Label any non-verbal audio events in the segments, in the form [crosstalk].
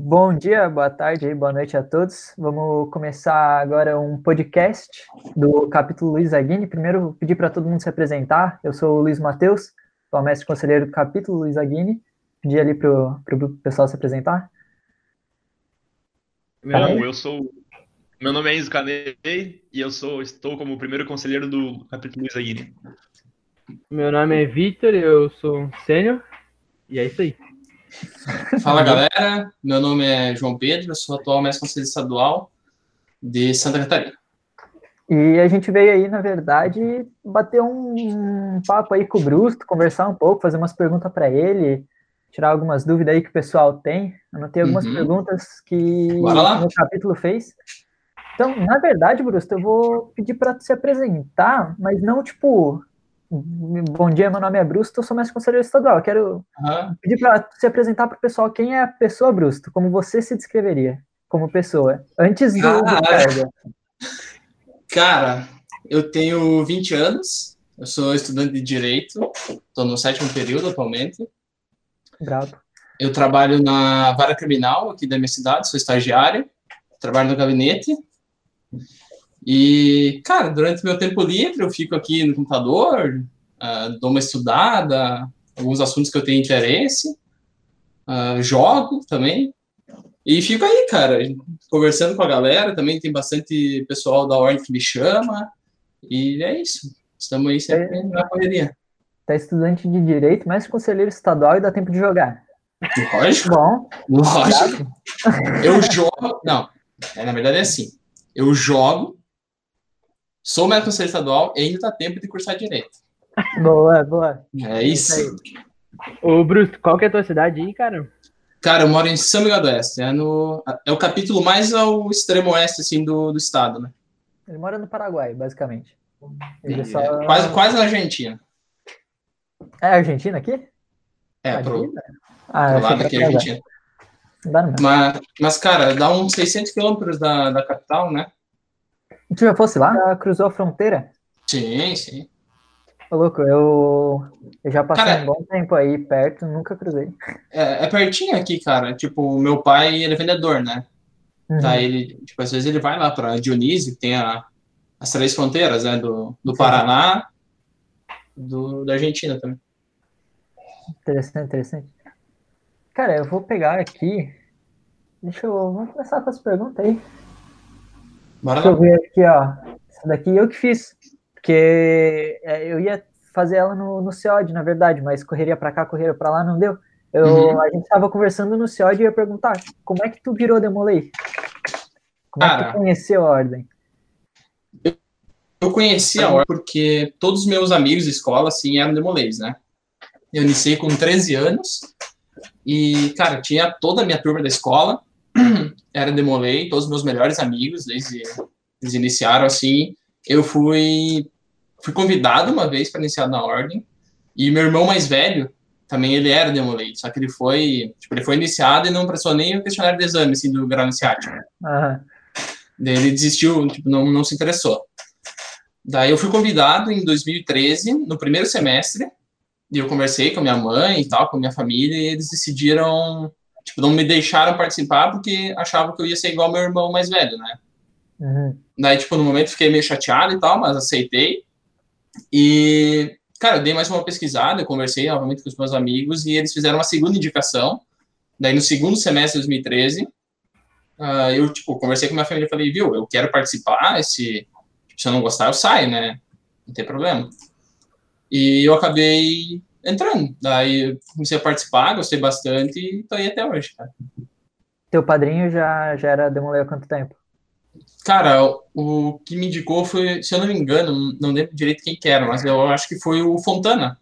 Bom dia, boa tarde, boa noite a todos. Vamos começar agora um podcast do capítulo Luiz Aguini. Primeiro, pedir para todo mundo se apresentar. Eu sou o Luiz Matheus, sou o mestre conselheiro do capítulo Luiz Aguini. Pedir ali para o pessoal se apresentar. Não, eu sou. Meu nome é Enzo Canei e eu sou, estou como primeiro conselheiro do capítulo Luiz Aguini. Meu nome é Vitor, eu sou sênior e é isso aí. Fala galera, meu nome é João Pedro, eu sou atual mestre conselheiro estadual de Santa Catarina. E a gente veio aí, na verdade, bater um papo aí com o Brusto, conversar um pouco, fazer umas perguntas para ele, tirar algumas dúvidas aí que o pessoal tem. Anotei algumas uhum. perguntas que o capítulo fez. Então, na verdade, Brusto, eu vou pedir para se apresentar, mas não tipo Bom dia, meu nome é Brusto, eu sou mestre conselheiro estadual. Eu quero uhum. pedir para se apresentar para o pessoal quem é a pessoa Brusto, como você se descreveria como pessoa, antes do, cargo. Cara, eu tenho 20 anos, eu sou estudante de Direito, estou no sétimo período atualmente. Bravo. Eu trabalho na vara criminal aqui da minha cidade, sou estagiário, trabalho no gabinete e, cara, durante meu tempo livre, eu fico aqui no computador, uh, dou uma estudada, alguns assuntos que eu tenho interesse, uh, jogo também. E fico aí, cara, conversando com a galera. Também tem bastante pessoal da ordem que me chama. E é isso. Estamos aí sempre é, na correria. Tá estudante de direito, mas conselheiro estadual e dá tempo de jogar. Lógico. Bom. Lógico. Eu jogo. Não, é, na verdade é assim. Eu jogo Sou médico conselheiro estadual e ainda dá tempo de cursar direito. Boa, boa. É isso. Ô, Bruce, qual que é a tua cidade aí, cara? Cara, eu moro em São Miguel do Oeste. É, no, é o capítulo mais ao extremo oeste, assim, do, do estado, né? Ele mora no Paraguai, basicamente. Ele é, só... é, quase, quase na Argentina. É Argentina aqui? É, pro, ah, pro lado aqui é Argentina. Mas, mas, cara, dá uns 600 quilômetros da, da capital, né? Tu já fosse lá? Já cruzou a fronteira? Sim, sim. Ô, louco, eu, eu já passei cara, um bom tempo aí perto, nunca cruzei. É, é pertinho aqui, cara. Tipo, meu pai, ele é vendedor, né? Uhum. Daí ele, tipo, às vezes ele vai lá para Dionísio, que tem a, as três fronteiras, né? Do, do Paraná, do, da Argentina também. Interessante, interessante. Cara, eu vou pegar aqui. Deixa eu. Vamos começar com as perguntas aí. Bora Deixa lá. eu ver aqui, ó. Essa daqui eu que fiz. Porque é, eu ia fazer ela no, no CEOD, na verdade, mas correria para cá, correria para lá, não deu. Eu, uhum. A gente estava conversando no CEOD e ia perguntar, como é que tu virou Demolei? Como é que tu conheceu a Ordem? Eu conheci a Ordem porque todos os meus amigos de escola, assim, eram Demoleis, né? Eu iniciei com 13 anos e, cara, tinha toda a minha turma da escola [clears throat] era Demolei, todos os meus melhores amigos, desde eles iniciaram assim. Eu fui, fui convidado uma vez para iniciar na ordem, e meu irmão mais velho, também ele era Demolei, só que ele foi, tipo, ele foi iniciado e não prestou nem o questionário de exame, assim, do grau iniciático. Uhum. Daí ele desistiu, tipo, não, não se interessou. Daí eu fui convidado em 2013, no primeiro semestre, e eu conversei com a minha mãe e tal, com a minha família, e eles decidiram Tipo, não me deixaram participar porque achavam que eu ia ser igual meu irmão mais velho, né? Uhum. Daí, tipo, no momento fiquei meio chateado e tal, mas aceitei. E, cara, eu dei mais uma pesquisada, eu conversei novamente com os meus amigos e eles fizeram uma segunda indicação. Daí, no segundo semestre de 2013, uh, ah, eu, tipo, conversei com minha família e falei, viu, eu quero participar, se, se eu não gostar, eu saio, né? Não tem problema. E eu acabei entrando. Daí comecei a participar, gostei bastante e tô aí até hoje, cara. Teu padrinho já, já era Demolei há quanto tempo? Cara, o que me indicou foi, se eu não me engano, não lembro direito quem que era, mas eu acho que foi o Fontana.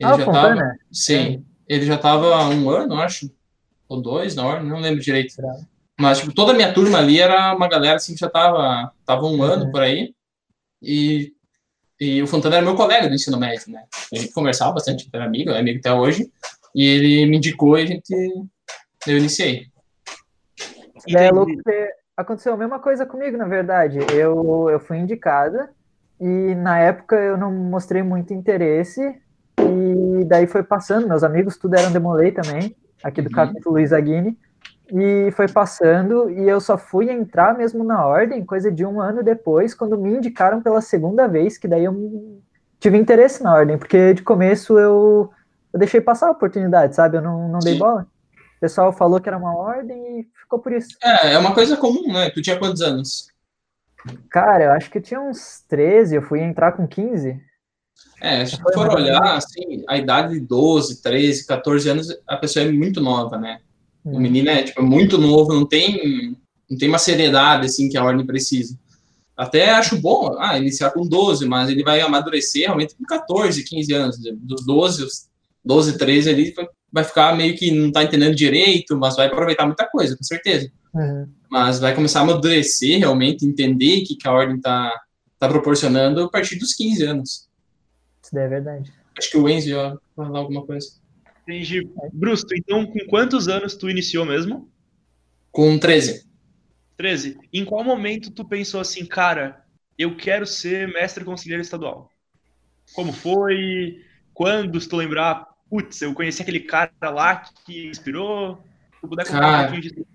Ele ah, já Fontana? Tava, sim, ele já tava há um ano, acho, ou dois na hora, não lembro direito. Mas, tipo, toda a minha turma ali era uma galera, assim, que já tava, tava um ano uhum. por aí. E e o Fontana era meu colega do ensino médio, né? A gente conversava bastante, era amigo, é amigo até hoje. E ele me indicou e a gente. Eu iniciei. É louco aconteceu a mesma coisa comigo, na verdade. Eu, eu fui indicada e na época eu não mostrei muito interesse. E daí foi passando, meus amigos tudo eram Demolei também, aqui do uhum. capítulo Luiz Aguini. E foi passando, e eu só fui entrar mesmo na ordem coisa de um ano depois, quando me indicaram pela segunda vez, que daí eu tive interesse na ordem, porque de começo eu, eu deixei passar a oportunidade, sabe? Eu não, não dei bola. O pessoal falou que era uma ordem e ficou por isso. É, é uma coisa comum, né? Tu tinha quantos anos? Cara, eu acho que eu tinha uns 13, eu fui entrar com 15. É, se for olhar, assim, a idade de 12, 13, 14 anos, a pessoa é muito nova, né? O menino é, tipo, muito novo, não tem, não tem uma seriedade, assim, que a ordem precisa. Até acho bom, ah, iniciar com 12, mas ele vai amadurecer realmente com 14, 15 anos. Dos 12, 12, 13 ali, vai ficar meio que não tá entendendo direito, mas vai aproveitar muita coisa, com certeza. Uhum. Mas vai começar a amadurecer realmente, entender o que, que a ordem tá, tá proporcionando a partir dos 15 anos. Isso daí é verdade. Acho que o Enzo ia falar alguma coisa. Entendi. Brusto, então com quantos anos tu iniciou mesmo? Com 13. 13. Em qual momento tu pensou assim, cara, eu quero ser mestre conselheiro estadual? Como foi? Quando, se tu lembrar, putz, eu conheci aquele cara lá que inspirou? Se tu puder contar Cara. um pouquinho disso.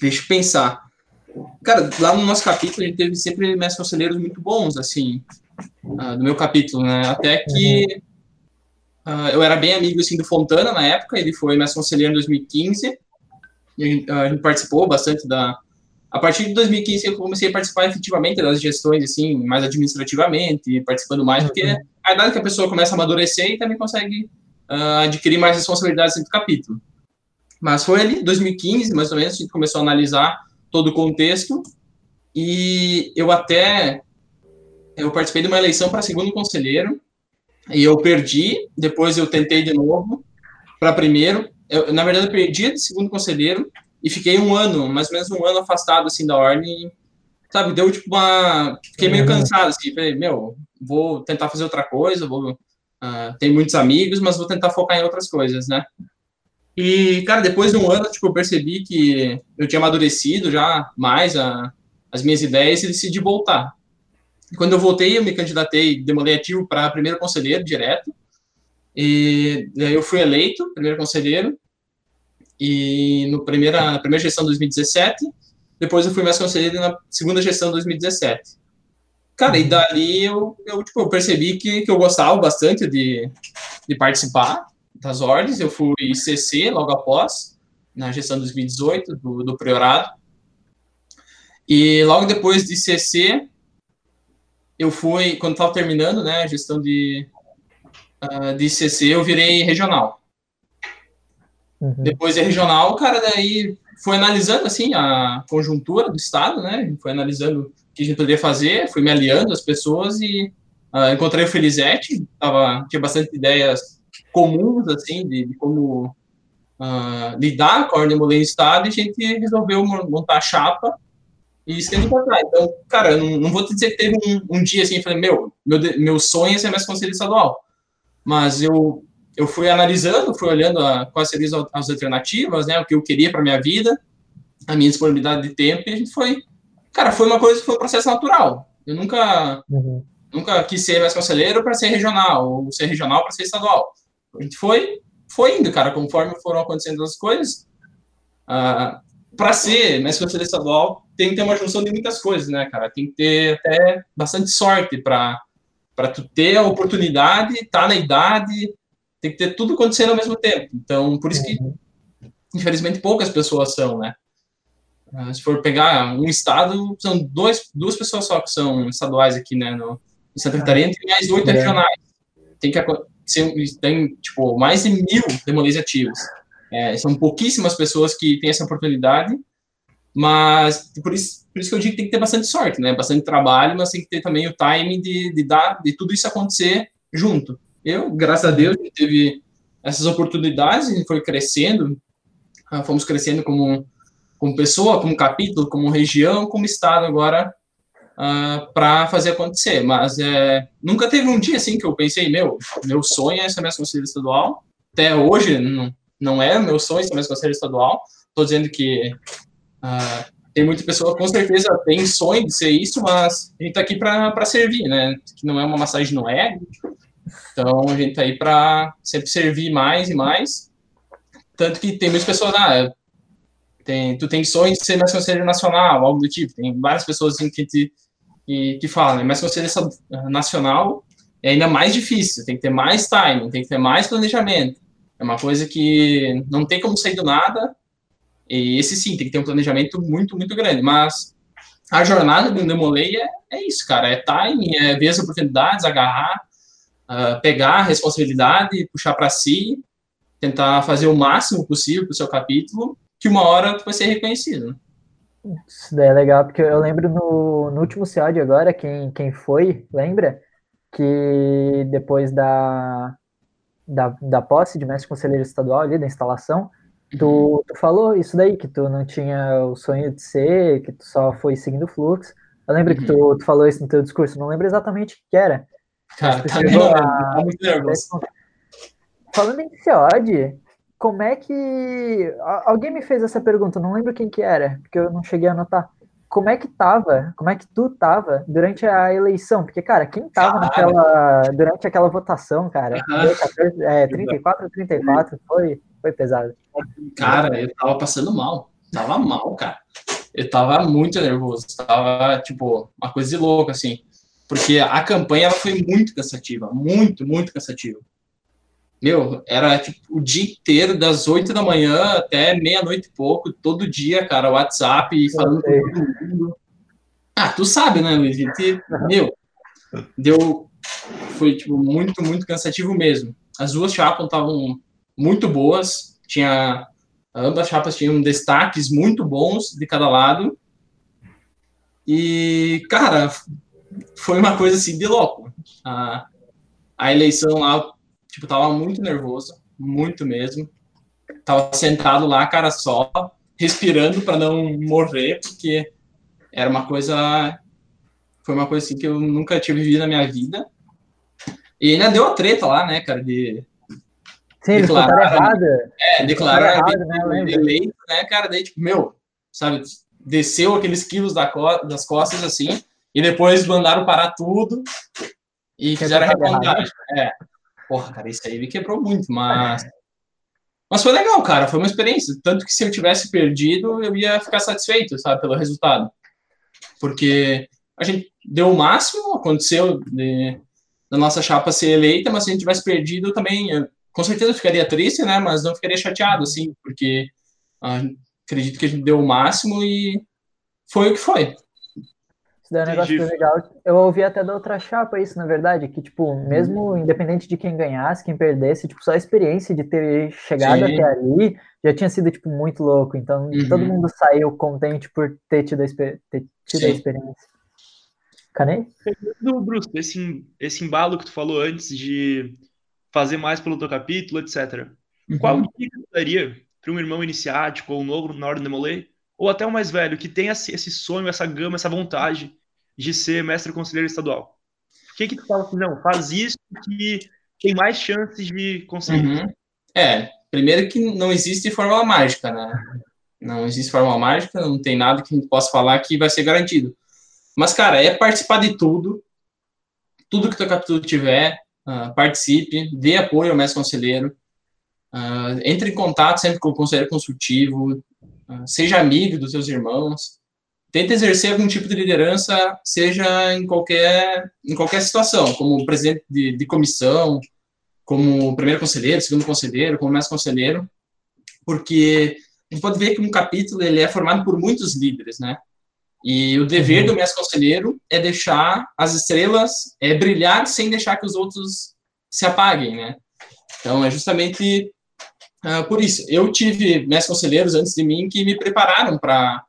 Deixa eu pensar. Cara, lá no nosso capítulo a gente teve sempre mestres conselheiros muito bons, assim, ah, do meu capítulo, né? Até que ah, eu era bem amigo, assim, do Fontana na época, ele foi mestre conselheiro em 2015, e a gente, a gente participou bastante da... A partir de 2015 eu comecei a participar efetivamente das gestões, assim, mais administrativamente, participando mais, porque é a idade que a pessoa começa a amadurecer e também consegue ah, adquirir mais responsabilidades dentro do capítulo. Mas foi ali, 2015, mais ou menos, a gente começou a analisar todo o contexto e eu até eu participei de uma eleição para segundo conselheiro e eu perdi, depois eu tentei de novo para primeiro. Eu, na verdade, eu perdi de segundo conselheiro e fiquei um ano, mais ou menos um ano afastado assim da ordem, sabe? Deu tipo uma, fiquei meio Uhum. cansado assim, falei, meu, vou tentar fazer outra coisa, vou ah, tenho muitos amigos, mas vou tentar focar em outras coisas, né? E, cara, depois de um ano, tipo, eu percebi que eu tinha amadurecido já mais a, as minhas ideias e decidi voltar. E quando eu voltei, eu me candidatei, demolei ativo para primeiro conselheiro direto. E daí eu fui eleito primeiro conselheiro. E no primeira, na primeira gestão de 2017, depois eu fui mais conselheiro na segunda gestão de 2017. Cara, e dali eu, eu, tipo, eu percebi que, que eu gostava bastante de, de participar das ordens. Eu fui CC logo após, na gestão de 2018, do, do Priorado. E logo depois de CC, eu fui, quando estava terminando né, a gestão de, ah, de CC, eu virei regional. Uhum. Depois de regional, cara, daí foi analisando assim a conjuntura do estado, né? Foi analisando o que a gente poderia fazer, fui me aliando às pessoas e ah, encontrei o Felizete, tava, tinha bastante ideias comuns assim de, de como ah, lidar com a ordem em estado e a gente resolveu mon- montar a chapa e estender para trás. Então, cara, eu não, não vou te dizer que teve um, um dia assim, eu falei, meu, meu, meu sonho é ser mais conselheiro estadual, mas eu eu fui analisando, fui olhando a, quais seriam as- as alternativas, né, o que eu queria para minha vida, a minha disponibilidade de tempo, e a gente foi, cara, foi uma coisa, foi um processo natural. Eu nunca, Uhum. nunca quis ser mais conselheiro para ser regional, ou ser regional para ser estadual. A gente foi, foi indo, cara, conforme foram acontecendo as coisas. Ah, para ser conselheiro estadual, tem que ter uma junção de muitas coisas, né, cara? Tem que ter até bastante sorte para para tu ter a oportunidade, tá na idade, tem que ter tudo acontecendo ao mesmo tempo. Então, por isso que, infelizmente, poucas pessoas são, né? Ah, Se for pegar um estado, são dois, duas pessoas só que são estaduais aqui, né? No, em Santa Catarina tem mais oito É. regionais. Tem que tem, tipo, mais de mil demolês ativos. É, são pouquíssimas pessoas que têm essa oportunidade, mas por isso, por isso que eu digo que tem que ter bastante sorte, né? Bastante trabalho, mas tem que ter também o time de, de dar, de tudo isso acontecer junto. Eu, graças a Deus, teve essas oportunidades, gente foi crescendo, ah, fomos crescendo como, como pessoa, como capítulo, como região, como estado agora, para fazer acontecer. Mas é, nunca teve um dia assim que eu pensei, meu, meu sonho é ser mais conselheiro estadual. Até hoje não, não é meu sonho ser mais conselheiro estadual. Estou dizendo que ah, tem muita pessoa com certeza tem sonho de ser isso, mas a gente está aqui para servir, né? Que não é uma massagem no ego. Então a gente está aí para sempre servir mais e mais. Tanto que tem muitas pessoas, ah, tem, tu tem sonho de ser mais conselheiro nacional, algo do tipo. Tem várias pessoas assim, que te que, que falam, né? Mas conselheiro nacional é ainda mais difícil, tem que ter mais time, tem que ter mais planejamento. É uma coisa que não tem como sair do nada, e esse sim, tem que ter um planejamento muito, muito grande. Mas a jornada do Demolei é, é isso, cara. É time, é ver as oportunidades, agarrar, uh, pegar a responsabilidade, puxar para si, tentar fazer o máximo possível para o seu capítulo, que uma hora tu vai ser reconhecido. Isso daí é legal, porque eu lembro no, no último CIOD agora, quem, quem foi, lembra? Que depois da, da, da posse de mestre conselheiro estadual ali, da instalação, tu, uhum. tu falou isso daí, que tu não tinha o sonho de ser, que tu só foi seguindo o fluxo. Eu lembro uhum. que tu, tu falou isso no teu discurso, não lembro exatamente o que era. Tá, não, a... tá muito nervoso. Falando em CIOD, como é que. Alguém me fez essa pergunta, não lembro quem que era, porque eu não cheguei a anotar. Como é que tava, como é que tu tava durante a eleição? Porque, cara, quem tava naquela, durante aquela votação, cara, uhum. é, 34 a 34, foi, foi pesado. Cara, eu tava passando mal, tava mal, cara. Eu tava muito nervoso, tava, tipo, uma coisa de louco, assim. Porque a campanha, foi muito cansativa, muito, muito cansativa. Meu, era tipo o dia inteiro, das 8 da manhã até meia-noite e pouco, todo dia, cara, WhatsApp, falando com todo mundo. Ah, tu sabe, né, Luiz? Meu, deu. Foi, tipo, muito, muito cansativo mesmo. As duas chapas estavam muito boas, tinha. Ambas as chapas tinham destaques muito bons de cada lado. E, cara, foi uma coisa assim de louco. A, a eleição lá Tipo, tava muito nervoso, muito mesmo. Tava sentado lá, cara só, respirando para não morrer, porque era uma coisa. Foi uma coisa assim que eu nunca tinha vivido na minha vida. E ainda deu a treta lá, né, cara, de. Sim, declarar, errado. É, declarar errado, né, eleito, né, cara, daí, tipo, meu, sabe, desceu aqueles quilos da co das costas assim, e depois mandaram parar tudo e fizeram a recontagem. É. Porra, cara, isso aí me quebrou muito, mas. Mas foi legal, cara, foi uma experiência. Tanto que se eu tivesse perdido, eu ia ficar satisfeito, sabe, pelo resultado. Porque a gente deu o máximo, aconteceu de, da nossa chapa ser eleita, mas se a gente tivesse perdido também, eu, com certeza ficaria triste, né, mas não ficaria chateado, assim, porque ah, acredito que a gente deu o máximo e foi o que foi. Isso daí é um negócio legal. Eu ouvi até da outra chapa isso, na verdade, que, tipo, mesmo uhum. independente de quem ganhasse, quem perdesse, tipo, só a experiência de ter chegado Sim. até ali já tinha sido, tipo, muito louco. Então, uhum. todo mundo saiu contente por ter tido a, ter tido a experiência. Canei? Do Bruce, esse, esse embalo que tu falou antes de fazer mais pelo teu capítulo, etc. Uhum. Qual dica tu daria para um irmão iniciático ou um novo na hora de Demolay? Ou até o mais velho, que tem esse sonho, essa gama, essa vontade de ser mestre conselheiro estadual? O que que tu fala assim, não, faz isso que tem mais chances de conseguir? Uhum. É, primeiro que não existe fórmula mágica, né? Não existe fórmula mágica, não tem nada que a gente possa falar que vai ser garantido. Mas, cara, é participar de tudo, tudo que teu capítulo tiver, uh, participe, dê apoio ao mestre conselheiro, uh, entre em contato sempre com o conselheiro consultivo, seja amigo dos seus irmãos, tenta exercer algum tipo de liderança, seja em qualquer, em qualquer situação, como presidente de, de comissão, como primeiro conselheiro, segundo conselheiro, como mestre conselheiro, porque a gente pode ver que um capítulo ele é formado por muitos líderes, né? E o dever do mestre conselheiro é deixar as estrelas é, brilhar sem deixar que os outros se apaguem, né? Então é justamente uh, por isso. Eu tive mestres conselheiros antes de mim que me prepararam para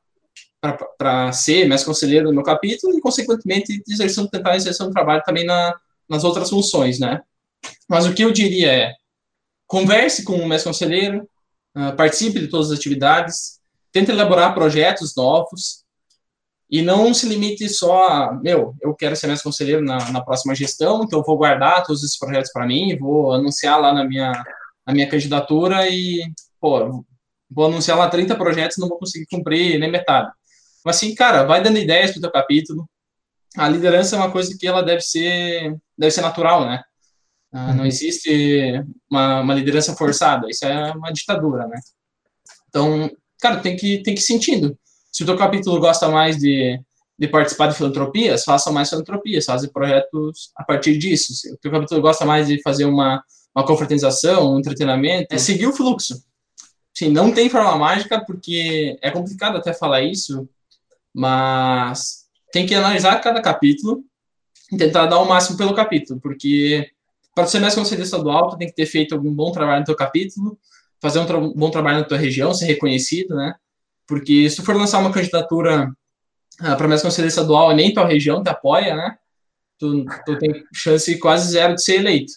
para ser mestre conselheiro no capítulo e, consequentemente, exercer, tentar exercer um trabalho também na, nas outras funções, né? Mas o que eu diria é, converse com o mestre conselheiro, uh, participe de todas as atividades, tente elaborar projetos novos e não se limite só a, meu, eu quero ser mestre conselheiro na, na próxima gestão, então vou guardar todos esses projetos para mim, vou anunciar lá na minha, na minha candidatura e, pô, vou anunciar lá 30 projetos não vou conseguir cumprir nem metade. Mas assim, cara, vai dando ideias pro teu capítulo. A liderança é uma coisa que ela deve ser, deve ser natural, né? Ah, não uhum. existe uma, uma liderança forçada, isso é uma ditadura, né? Então, cara, tem que, tem que ir sentindo. Se o teu capítulo gosta mais de, de participar de filantropias, faça mais filantropias, faça projetos a partir disso. Se o teu capítulo gosta mais de fazer uma, uma confraternização, um entretenimento, é seguir o fluxo. Sim, não tem forma mágica, porque é complicado até falar isso, mas tem que analisar cada capítulo e tentar dar o máximo pelo capítulo, porque para ser mais conselheiro estadual, tu tem que ter feito algum bom trabalho no teu capítulo, fazer um tra bom trabalho na tua região, ser reconhecido, né? Porque se tu for lançar uma candidatura uh, para mais conselheiro estadual e nem tua região te apoia, né? Tu, tu tem chance quase zero de ser eleito.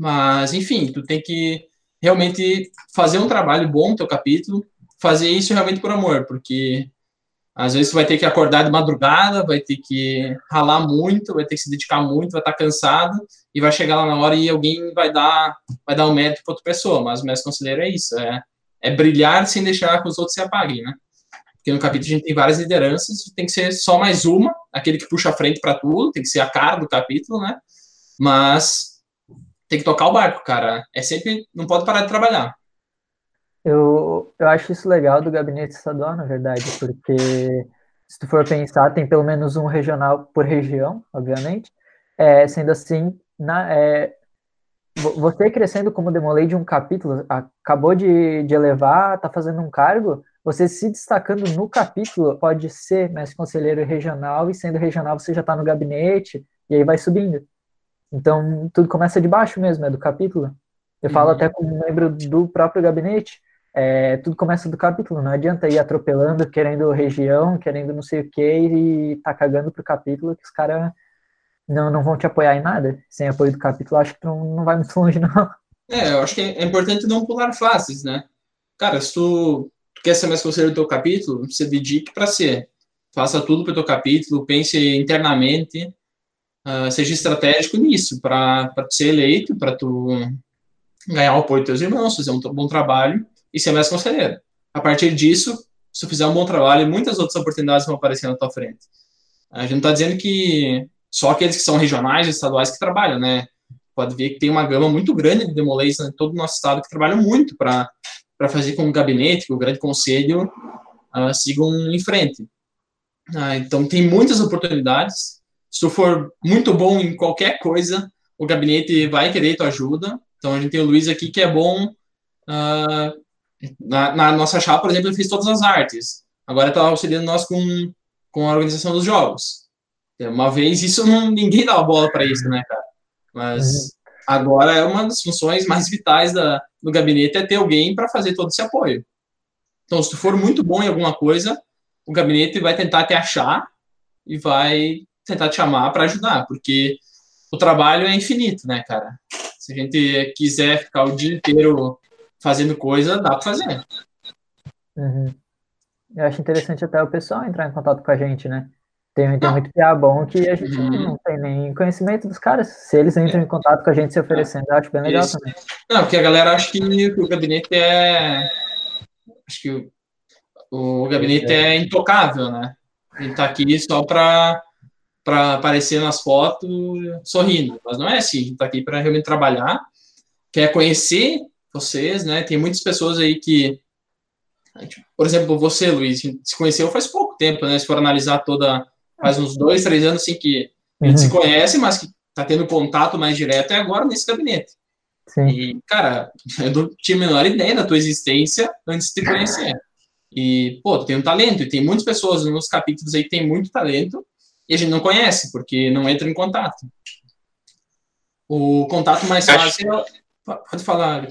Mas, enfim, tu tem que realmente fazer um trabalho bom no teu capítulo, fazer isso realmente por amor, porque às vezes você vai ter que acordar de madrugada, vai ter que ralar muito, vai ter que se dedicar muito, vai estar cansado e vai chegar lá na hora e alguém vai dar vai dar um mérito para outra pessoa. Mas o mestre conselheiro é isso, é, é brilhar sem deixar que os outros se apaguem, né? Porque no capítulo a gente tem várias lideranças, tem que ser só mais uma, aquele que puxa a frente para tudo, tem que ser a cara do capítulo, né? Mas tem que tocar o barco, cara. É sempre, não pode parar de trabalhar. Eu, eu acho isso legal do gabinete estadual, na verdade, porque se tu for pensar, tem pelo menos um regional por região, obviamente. É, sendo assim, na, é, você crescendo como demolei de um capítulo, acabou de, de elevar, está fazendo um cargo, você se destacando no capítulo pode ser mestre conselheiro regional, e sendo regional você já está no gabinete, e aí vai subindo. Então, tudo começa de baixo mesmo, é do capítulo. Eu uhum. falo até como membro do próprio gabinete, é, tudo começa do capítulo, não adianta ir atropelando, querendo região, querendo não sei o que, e tá cagando pro capítulo, que os caras não, não vão te apoiar em nada. Sem apoio do capítulo, acho que não, não vai muito longe, não. É, eu acho que é importante não pular fases, né? Cara, se tu, tu quer ser mais conselheiro do teu capítulo, você dedique para ser. Faça tudo pro teu capítulo, pense internamente, uh, seja estratégico nisso, para ser eleito, para tu ganhar o apoio dos teus irmãos, fazer um bom trabalho e ser mais conselheiro. A partir disso, se tu fizer um bom trabalho, muitas outras oportunidades vão aparecer na tua frente. A gente não está dizendo que só aqueles que são regionais estaduais que trabalham, né? Pode ver que tem uma gama muito grande de demolês em todo o nosso estado que trabalham muito para fazer com o gabinete, que o grande conselho uh, sigam em frente. Uh, então, tem muitas oportunidades. Se tu for muito bom em qualquer coisa, o gabinete vai querer tua ajuda. Então, a gente tem o Luiz aqui que é bom uh, na, na, nossa chapa, por exemplo, ele fez todas as artes. Agora está auxiliando nós com, com a organização dos jogos. Uma vez isso não ninguém dava bola para isso, né, cara? Mas uhum. agora é uma das funções mais vitais da, do gabinete é ter alguém para fazer todo esse apoio. Então, se tu for muito bom em alguma coisa, o gabinete vai tentar te achar e vai tentar te chamar para ajudar, porque o trabalho é infinito, né, cara? Se a gente quiser ficar o dia inteiro fazendo coisa, dá para fazer. Uhum. Eu acho interessante até o pessoal entrar em contato com a gente, né? Tem, tem muito PA bom que a gente uhum. não tem nem conhecimento dos caras. Se eles entram em contato com a gente se oferecendo, eu acho bem legal Isso. também. Não, porque a galera acha que o gabinete é. Acho que o, o gabinete é. é intocável, né? Ele tá aqui só para para aparecer nas fotos sorrindo. Mas não é assim, a gente tá aqui para realmente trabalhar, quer conhecer vocês, né? Tem muitas pessoas aí que, por exemplo, você, Luiz, se conheceu faz pouco tempo, né? Se for analisar toda, faz uns dois, três anos assim que a gente uhum. se conhece, mas que tá tendo contato mais direto é agora nesse gabinete. Sim. E, cara, [laughs] eu não tinha a menor ideia da tua existência antes de te conhecer. E, pô, tu tem um talento, e tem muitas pessoas nos capítulos aí que tem muito talento, e a gente não conhece, porque não entra em contato. O contato mais fácil. É pode falar.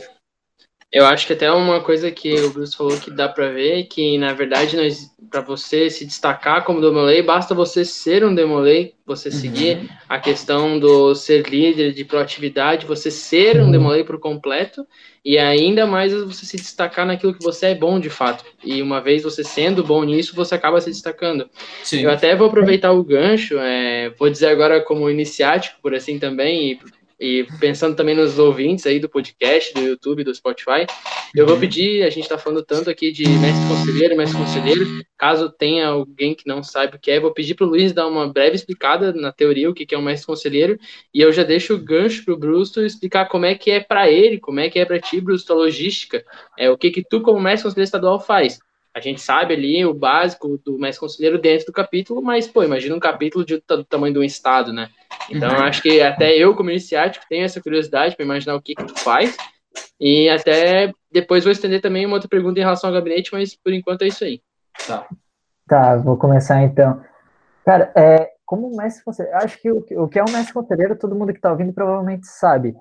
Eu acho que até uma coisa que o Bruce falou que dá para ver que na verdade para você se destacar como demolei, basta você ser um demolei, você uhum. seguir a questão do ser líder, de proatividade, você ser um uhum. demolei por completo e ainda mais você se destacar naquilo que você é bom de fato. E uma vez você sendo bom nisso, você acaba se destacando. Sim. Eu até vou aproveitar o gancho, é, vou dizer agora como iniciático, por assim também, e e pensando também nos ouvintes aí do podcast, do YouTube, do Spotify, eu vou uhum. pedir, a gente está falando tanto aqui de mestre conselheiro, mestre conselheiro, caso tenha alguém que não saiba o que é, vou pedir para o Luiz dar uma breve explicada na teoria o que é um mestre conselheiro, e eu já deixo o gancho para o Brusto explicar como é que é para ele, como é que é para ti, Brusto, a logística, é, o que que tu como mestre conselheiro estadual faz. A gente sabe ali o básico do mestre conselheiro dentro do capítulo, mas, pô, imagina um capítulo de, do tamanho de um estado, né? Então, eu acho que até eu, como iniciático, tenho essa curiosidade para imaginar o que, que tu faz. E até depois vou estender também uma outra pergunta em relação ao gabinete, mas por enquanto é isso aí. Tá. Tá, vou começar então. Cara, é, como mestre conselheiro, acho que o, o que é um mestre conselheiro, todo mundo que está ouvindo provavelmente sabe.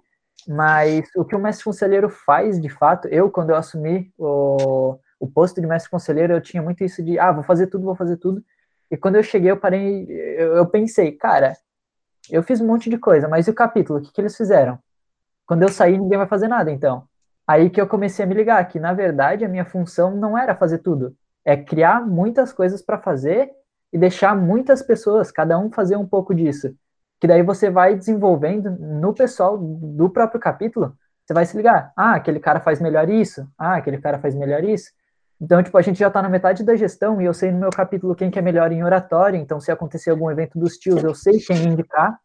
Mas o que o mestre conselheiro faz, de fato, eu, quando eu assumi o, o posto de mestre conselheiro, eu tinha muito isso de, ah, vou fazer tudo, vou fazer tudo. E quando eu cheguei, eu parei, eu, eu pensei, cara, eu fiz um monte de coisa, mas e o capítulo? O que, que eles fizeram? Quando eu sair, ninguém vai fazer nada, então. Aí que eu comecei a me ligar que, na verdade, a minha função não era fazer tudo. É criar muitas coisas para fazer e deixar muitas pessoas, cada um fazer um pouco disso. Que daí você vai desenvolvendo no pessoal do próprio capítulo, você vai se ligar, ah, aquele cara faz melhor isso, ah, aquele cara faz melhor isso. Então, tipo, a gente já está na metade da gestão e eu sei no meu capítulo quem que é melhor em oratória, então se acontecer algum evento dos tios, eu sei quem indicar.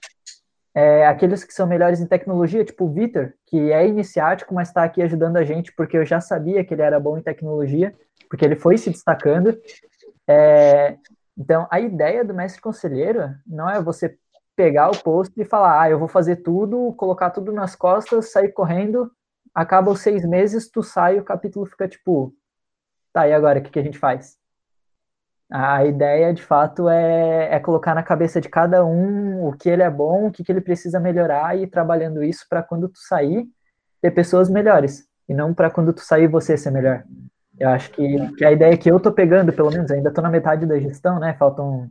É, aqueles que são melhores em tecnologia, tipo o Vitor, que é iniciático, mas está aqui ajudando a gente, porque eu já sabia que ele era bom em tecnologia, porque ele foi se destacando. É, então, a ideia do mestre conselheiro não é você pegar o posto e falar, ah, eu vou fazer tudo, colocar tudo nas costas, sair correndo, acaba seis meses, tu sai o capítulo fica tipo, tá, e agora, o que, que a gente faz? A ideia, de fato, é, é colocar na cabeça de cada um o que ele é bom, o que, que ele precisa melhorar e ir trabalhando isso para quando tu sair, ter pessoas melhores, e não para quando tu sair você ser melhor. Eu acho que, que a ideia que eu tô pegando, pelo menos, ainda tô na metade da gestão, né? Faltam.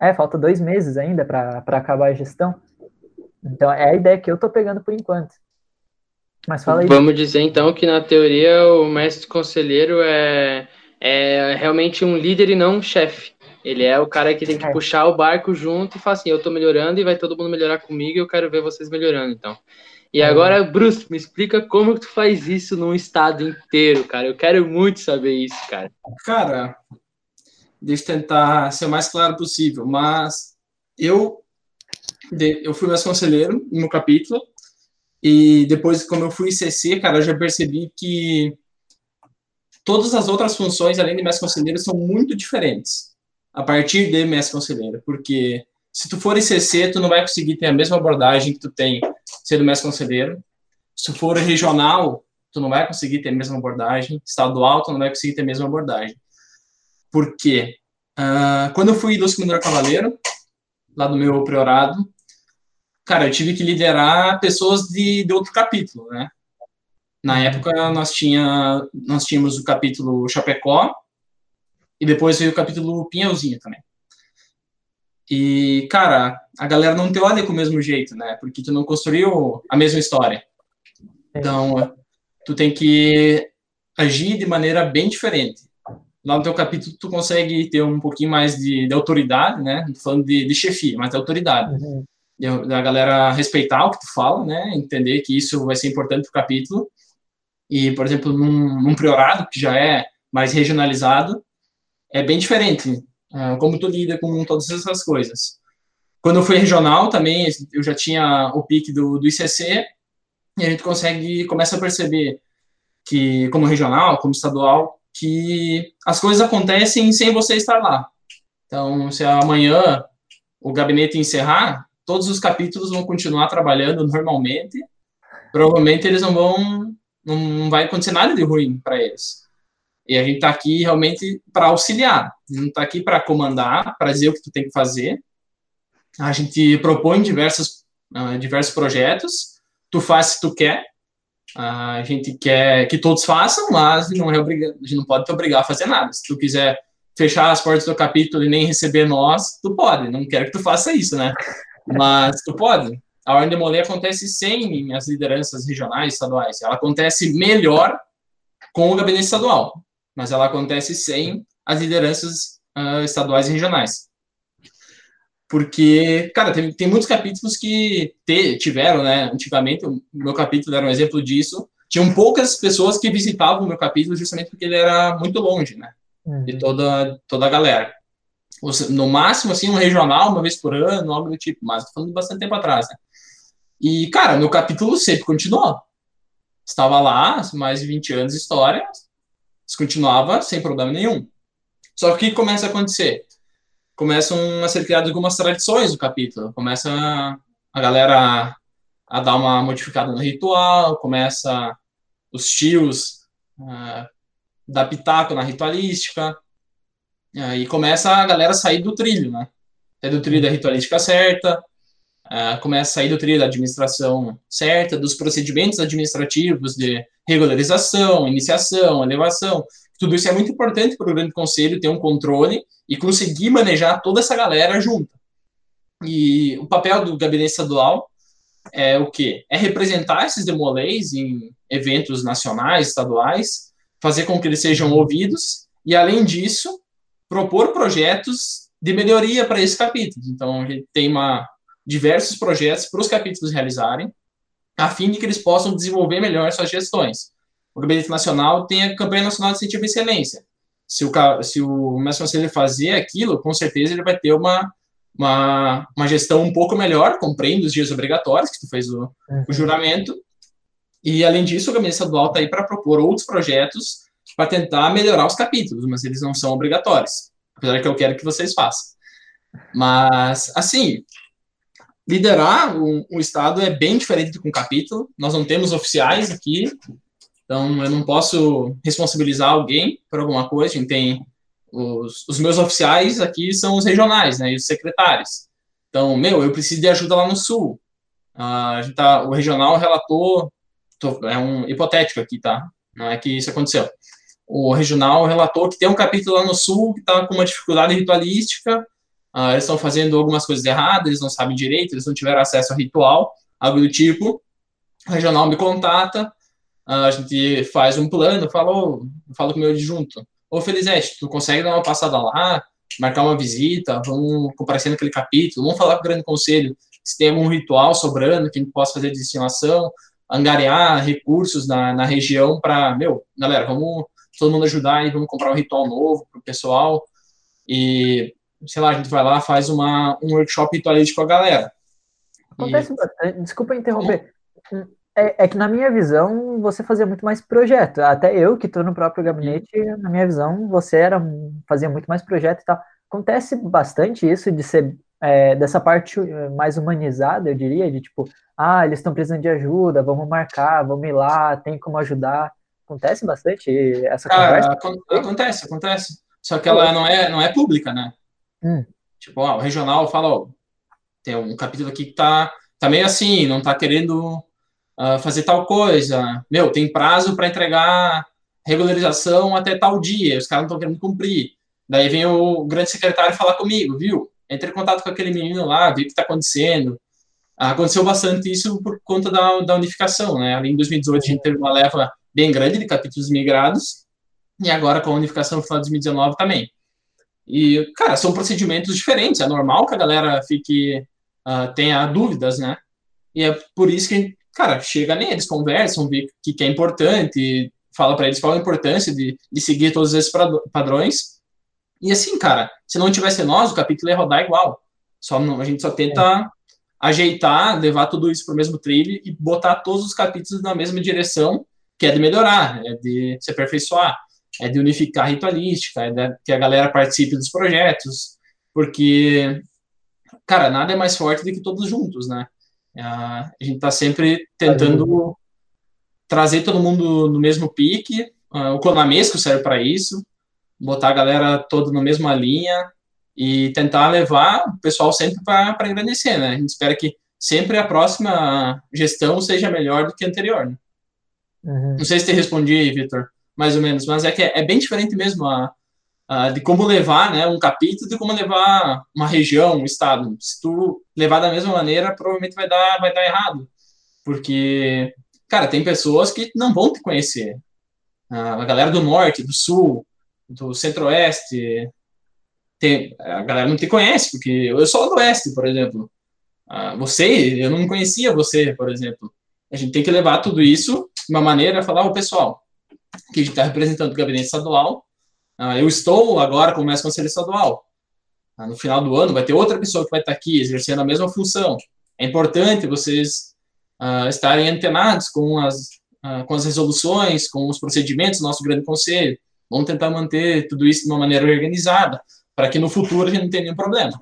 É, falta dois meses ainda para acabar a gestão. Então, é a ideia que eu tô pegando por enquanto. Mas fala aí. Vamos dizer, então, que na teoria o mestre conselheiro é, é realmente um líder e não um chefe. Ele é o cara que tem que é. puxar o barco junto e falar assim: eu tô melhorando e vai todo mundo melhorar comigo e eu quero ver vocês melhorando, então. E agora, Bruce, me explica como que tu faz isso num estado inteiro, cara. Eu quero muito saber isso, cara. Cara, deixa eu tentar ser o mais claro possível, mas eu eu fui mais conselheiro no capítulo e depois, como eu fui CC, cara, eu já percebi que todas as outras funções, além de mestre conselheiro, são muito diferentes a partir de mestre conselheiro, porque se tu for ICC, tu não vai conseguir ter a mesma abordagem que tu tem sendo mestre conselheiro. Se for regional, tu não vai conseguir ter a mesma abordagem. Estadual, tu não vai conseguir ter a mesma abordagem. Por quê? Uh, quando eu fui ilustre cavaleiro, lá do meu priorado, cara, eu tive que liderar pessoas de, de outro capítulo, né? Na época, nós, tinha, nós tínhamos o capítulo Chapecó, e depois veio o capítulo Pinhãozinho também. E, cara, a galera não te olha com o mesmo jeito, né? Porque tu não construiu a mesma história. Então, tu tem que agir de maneira bem diferente. Lá no teu capítulo, tu consegue ter um pouquinho mais de, de autoridade, né? Não falando de, de chefia, mas de autoridade. Uhum. Da galera respeitar o que tu fala, né? Entender que isso vai ser importante pro capítulo. E, por exemplo, num, num priorado, que já é mais regionalizado, é bem diferente uh, como tu lida com todas essas coisas. Quando eu fui regional também, eu já tinha o pique do, do ICC, e a gente consegue, começa a perceber que, como regional, como estadual, que as coisas acontecem sem você estar lá. Então, se amanhã o gabinete encerrar, todos os capítulos vão continuar trabalhando normalmente. Provavelmente eles não vão, não vai acontecer nada de ruim para eles. E a gente está aqui realmente para auxiliar, não está aqui para comandar, para dizer o que tu tem que fazer. A gente propõe diversos, uh, diversos projetos, tu faz se tu quer, uh, a gente quer que todos façam, mas não é a gente não pode te obrigar a fazer nada. Se tu quiser fechar as portas do capítulo e nem receber nós, tu pode, não quero que tu faça isso, né? Mas tu pode. A Ordem de Molê acontece sem as lideranças regionais, estaduais. Ela acontece melhor com o gabinete estadual mas ela acontece sem as lideranças uh, estaduais e regionais. Porque, cara, tem, tem muitos capítulos que te, tiveram, né? Antigamente, o meu capítulo era um exemplo disso. Tinham poucas pessoas que visitavam o meu capítulo justamente porque ele era muito longe, né? Uhum. De toda, toda a galera. No máximo, assim, um regional, uma vez por ano, algo do tipo, mas tô falando bastante tempo atrás, né? E, cara, meu capítulo sempre continuou. Estava lá, mais de 20 anos de história, descontinuava sem problema nenhum. Só que o que começa a acontecer? Começam a ser criadas algumas tradições do capítulo. Começa a galera a dar uma modificada no ritual, começa os tios uh, dar pitaco na ritualística, e começa a galera sair do trilho, né? Sair do trilho da ritualística certa, uh, começa a sair do trilho da administração certa, dos procedimentos administrativos de regularização, iniciação, elevação. Tudo isso é muito importante para o grande conselho ter um controle e conseguir manejar toda essa galera junta. E o papel do gabinete estadual é o quê? É representar esses demolês em eventos nacionais, estaduais, fazer com que eles sejam ouvidos e, além disso, propor projetos de melhoria para esses capítulos. Então, a gente tem uma, diversos projetos para os capítulos realizarem, a fim de que eles possam desenvolver melhor suas gestões. O Gabinete Nacional tem a Campanha Nacional de Incentivo à Excelência. Se o, se o mestre conselheiro fazer aquilo, com certeza ele vai ter uma uma, uma gestão um pouco melhor, compreende os dias obrigatórios, que tu fez o, uhum. o juramento, e além disso, o gabinete estadual está aí para propor outros projetos para tentar melhorar os capítulos, mas eles não são obrigatórios, apesar que eu quero que vocês façam. Mas, assim, liderar um, um Estado é bem diferente do que um capítulo, nós não temos oficiais aqui, então eu não posso responsabilizar alguém por alguma coisa, a gente tem os, os meus oficiais aqui são os regionais, né, e os secretários. Então, meu, eu preciso de ajuda lá no sul. Ah, a gente tá, o regional relatou, tô, é um hipotético aqui, tá? Não é que isso aconteceu. O regional relatou que tem um capítulo lá no sul que está com uma dificuldade ritualística, ah, eles estão fazendo algumas coisas erradas, eles não sabem direito, eles não tiveram acesso ao ritual, algo do tipo. O regional me contata, ah, a gente faz um plano, falou, falo com o meu adjunto Ô, Felizete, tu consegue dar uma passada lá, marcar uma visita, vamos comparecer naquele capítulo, vamos falar com o Grande Conselho se tem algum ritual sobrando que a gente possa fazer de destinação, angariar recursos na, na região para, meu, galera, vamos todo mundo ajudar e vamos comprar um ritual novo para o pessoal e, sei lá, a gente vai lá, faz uma, um workshop ritualístico com a galera. Acontece e... bastante, desculpa interromper, é, é, que na minha visão você fazia muito mais projeto. Até eu que estou no próprio gabinete, na minha visão você era fazia muito mais projeto e tal. Acontece bastante isso de ser é, dessa parte é, mais humanizada, eu diria, de tipo, ah, eles estão precisando de ajuda, vamos marcar, vamos ir lá, tem como ajudar. Acontece bastante essa conversa? acontece, acontece. Só que ela não é, não é pública, né? Hum. Tipo, ó, o regional fala, ó, tem um capítulo aqui que tá, tá meio assim, não tá querendo uh, fazer tal coisa. Meu, tem prazo para entregar regularização até tal dia, os caras não estão querendo cumprir. Daí vem o grande secretário falar comigo, viu? Entre em contato com aquele menino lá, vê o que está acontecendo. Aconteceu bastante isso por conta da, da unificação, né? Ali em 2018 a gente teve uma leva bem grande de capítulos migrados, e agora com a unificação no final de 2019 também. E, cara, são procedimentos diferentes, é normal que a galera fique, uh, tenha dúvidas, né? E é por isso que cara, chega neles, conversam, vê o que, que é importante, fala para eles qual a importância de, de seguir todos esses padrões. E assim, cara, se não tivesse nós, o capítulo ia rodar igual. Só não, a gente só tenta é. ajeitar, levar tudo isso para o mesmo trilho e botar todos os capítulos na mesma direção, que é de melhorar, é de se aperfeiçoar, é de unificar a ritualística, é de que a galera participe dos projetos, porque, cara, nada é mais forte do que todos juntos, né? a gente está sempre tentando trazer todo mundo no mesmo pique. o Conamesco serve para isso, botar a galera toda na mesma linha e tentar levar o pessoal sempre para engrandecer, né? A gente espera que sempre a próxima gestão seja melhor do que a anterior. Né? Uhum. Não sei se te respondi, Vitor, mais ou menos, mas é que é, é bem diferente mesmo a, uh, de como levar né, um capítulo, de como levar uma região, um estado. Se tu levar da mesma maneira, provavelmente vai dar, vai dar errado. Porque, cara, tem pessoas que não vão te conhecer. A galera do norte, do sul, do centro-oeste, a galera não te conhece, porque eu sou do oeste, por exemplo. Você, eu não conhecia você, por exemplo. A gente tem que levar tudo isso uma maneira, falar, o pessoal, que está representando o gabinete estadual, ah, eu estou agora como mestre conselho estadual. Ah, no final do ano vai ter outra pessoa que vai estar aqui exercendo a mesma função. É importante vocês uh, estarem antenados com as, uh, com as resoluções, com os procedimentos do nosso grande conselho. Vamos tentar manter tudo isso de uma maneira organizada, para que no futuro a gente não tenha nenhum problema.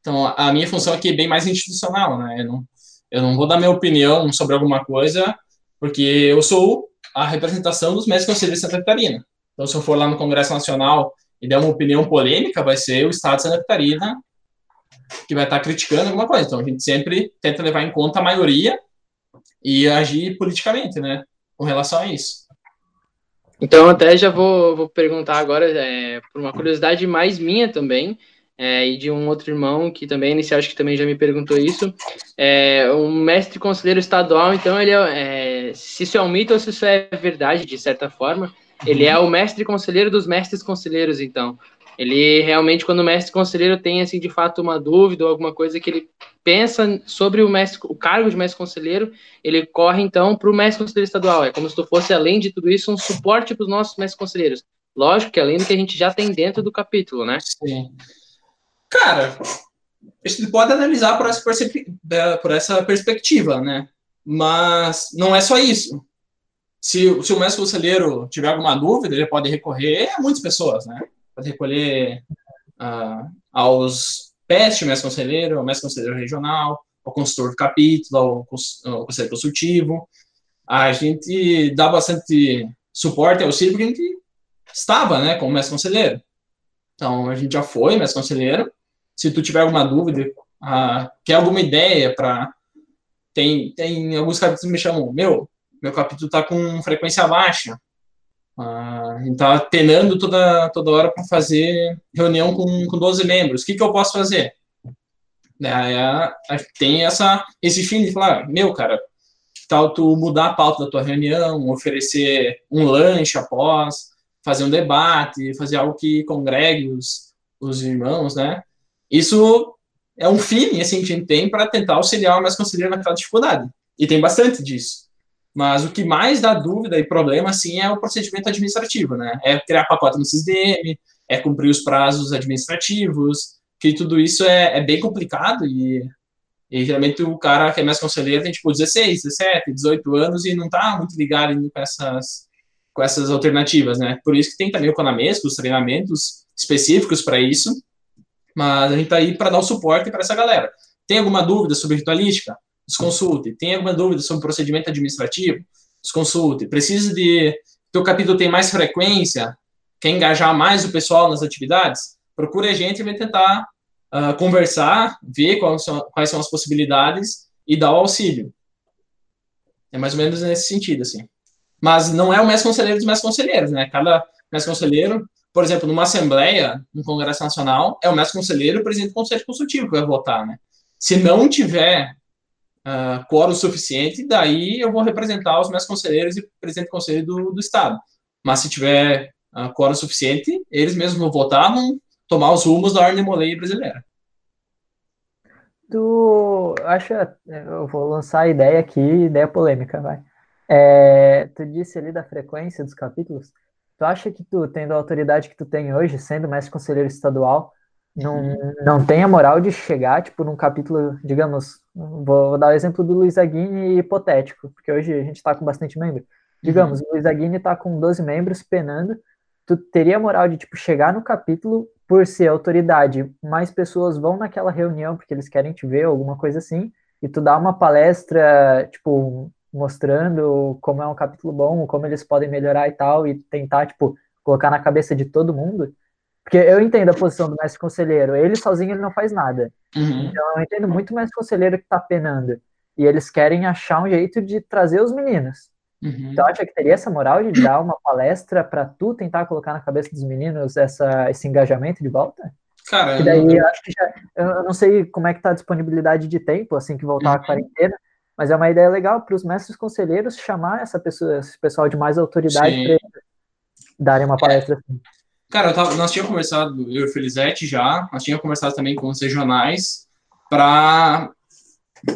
Então, a minha função aqui é bem mais institucional, né? Eu não, eu não vou dar minha opinião sobre alguma coisa, porque eu sou a representação dos mestres conselheiros de Santa Catarina. Então, se eu for lá no Congresso Nacional e der uma opinião polêmica, vai ser o Estado de Santa Catarina que vai estar criticando alguma coisa. Então, a gente sempre tenta levar em conta a maioria e agir politicamente, né, com relação a isso. Então, até já vou, vou perguntar agora, é, por uma curiosidade mais minha também, é, e de um outro irmão que também, inicial, acho que também já me perguntou isso. É, um mestre conselheiro estadual, então, ele é, é, se isso é um mito ou se isso é verdade, de certa forma, ele é o mestre conselheiro dos mestres conselheiros, então. Ele realmente, quando o mestre conselheiro tem, assim, de fato, uma dúvida ou alguma coisa que ele pensa sobre o mestre, o cargo de mestre conselheiro, ele corre, então, para o mestre conselheiro estadual. É como se tu fosse, além de tudo isso, um suporte para os nossos mestres conselheiros. Lógico que além do que a gente já tem dentro do capítulo, né? Sim. Cara, a gente pode analisar por essa, por essa perspectiva, né? Mas não é só isso. Se, se o mestre conselheiro tiver alguma dúvida, ele pode recorrer a muitas pessoas, né? Pode recolher uh, aos PEST, mestre conselheiro, ao mestre conselheiro regional, ao consultor do capítulo, ao, conselheiro consultivo. A gente dá bastante suporte ao auxílio porque a gente estava, né, como mestre conselheiro. Então, a gente já foi mestre conselheiro. Se tu tiver alguma dúvida, uh, quer alguma ideia para tem, tem alguns capítulos que me chamam, meu, meu capítulo está com frequência baixa. Uh, a gente está penando toda, toda hora para fazer reunião com, com 12 membros. O que, que eu posso fazer? É, tem essa, esse fim de falar, meu, cara, tal tu mudar a pauta da tua reunião, oferecer um lanche após, fazer um debate, fazer algo que congregue os, os irmãos, né? Isso é um fim assim, que a gente tem para tentar auxiliar o mais conselheiro naquela dificuldade. E tem bastante disso. Mas o que mais dá dúvida e problema, assim, é o procedimento administrativo, né? É criar pacote no SISDM, é cumprir os prazos administrativos, que tudo isso é, é bem complicado e, e geralmente o cara que é mais conselheiro tem, tipo, 16, 17, 18 anos e não tá muito ligado com essas, com essas alternativas, né? Por isso que tem também o Conamesco, os treinamentos específicos para isso, mas a gente tá aí para dar o suporte para essa galera. Tem alguma dúvida sobre ritualística? desconsulte. Tem alguma dúvida sobre procedimento administrativo? Desconsulte. Precisa de o capítulo tem mais frequência? Quer engajar mais o pessoal nas atividades? Procure a gente e vai tentar uh, conversar, ver quais são, quais são as possibilidades e dar o auxílio. É mais ou menos nesse sentido, assim. Mas não é o mestre conselheiro dos mestres conselheiros, né? Cada mestre conselheiro, por exemplo, numa assembleia, no Congresso Nacional, é o mestre conselheiro e o presidente do conselho consultivo que vai votar, né? Se não tiver uh, quórum suficiente, daí eu vou representar os meus conselheiros e presidente do conselho do, do Estado. Mas se tiver uh, quórum suficiente, eles mesmos vão votar, vão tomar os rumos da ordem de brasileira. Tu acha, eu vou lançar a ideia aqui, ideia polêmica, vai. É, tu disse ali da frequência dos capítulos. Tu acha que tu, tendo a autoridade que tu tem hoje, sendo mestre conselheiro estadual, não, não tem a moral de chegar, tipo, num capítulo, digamos, vou dar o exemplo do Luiz Aguini hipotético, porque hoje a gente está com bastante membro. Digamos, uhum. o Luiz Aguini está com 12 membros penando, tu teria a moral de, tipo, chegar no capítulo por ser autoridade, mais pessoas vão naquela reunião porque eles querem te ver, alguma coisa assim, e tu dá uma palestra, tipo, mostrando como é um capítulo bom, como eles podem melhorar e tal, e tentar, tipo, colocar na cabeça de todo mundo, porque eu entendo a posição do mestre conselheiro. Ele sozinho ele não faz nada. Uhum. Então eu entendo muito o mestre conselheiro que tá penando. E eles querem achar um jeito de trazer os meninos. Uhum. Então acha que teria essa moral de dar uma palestra para tu tentar colocar na cabeça dos meninos essa, esse engajamento de volta? Cara, e daí eu... acho que já, eu não sei como é que tá a disponibilidade de tempo assim que voltar uhum. a quarentena, mas é uma ideia legal para os mestres conselheiros chamar essa pessoa, esse pessoal de mais autoridade para darem uma palestra assim. Cara, tava, nós tínhamos conversado, eu e o Felizete já, nós tínhamos conversado também com os regionais para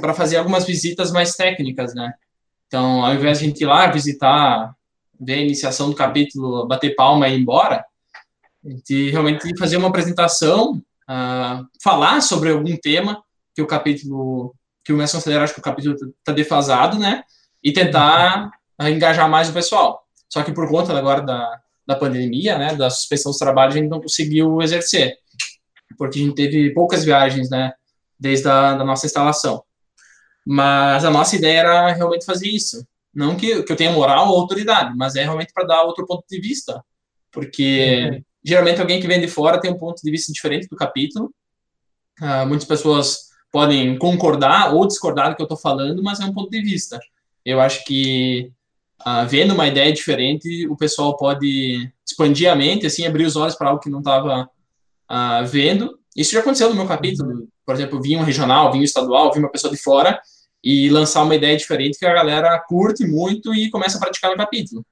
para fazer algumas visitas mais técnicas, né? Então, ao invés de a gente ir lá visitar, ver a iniciação do capítulo, bater palma e ir embora, a gente realmente fazer uma apresentação, uh, falar sobre algum tema que o capítulo, que o mestre considera acho que o capítulo está defasado, né? E tentar uh, engajar mais o pessoal. Só que por conta agora da, da pandemia, né, da suspensão dos trabalhos, a gente não conseguiu exercer, porque a gente teve poucas viagens, né, desde a da nossa instalação. Mas a nossa ideia era realmente fazer isso. Não que, que eu tenha moral ou autoridade, mas é realmente para dar outro ponto de vista. Porque uhum. geralmente alguém que vem de fora tem um ponto de vista diferente do capítulo. Uh, muitas pessoas podem concordar ou discordar do que eu estou falando, mas é um ponto de vista. Eu acho que uh, vendo uma ideia diferente, o pessoal pode expandir a mente, assim, abrir os olhos para algo que não estava uh, ah, vendo. Isso já aconteceu no meu capítulo. Por exemplo, vinha um regional, vinha um estadual, vinha uma pessoa de fora e lançar uma ideia diferente que a galera curte muito e começa a praticar no capítulo.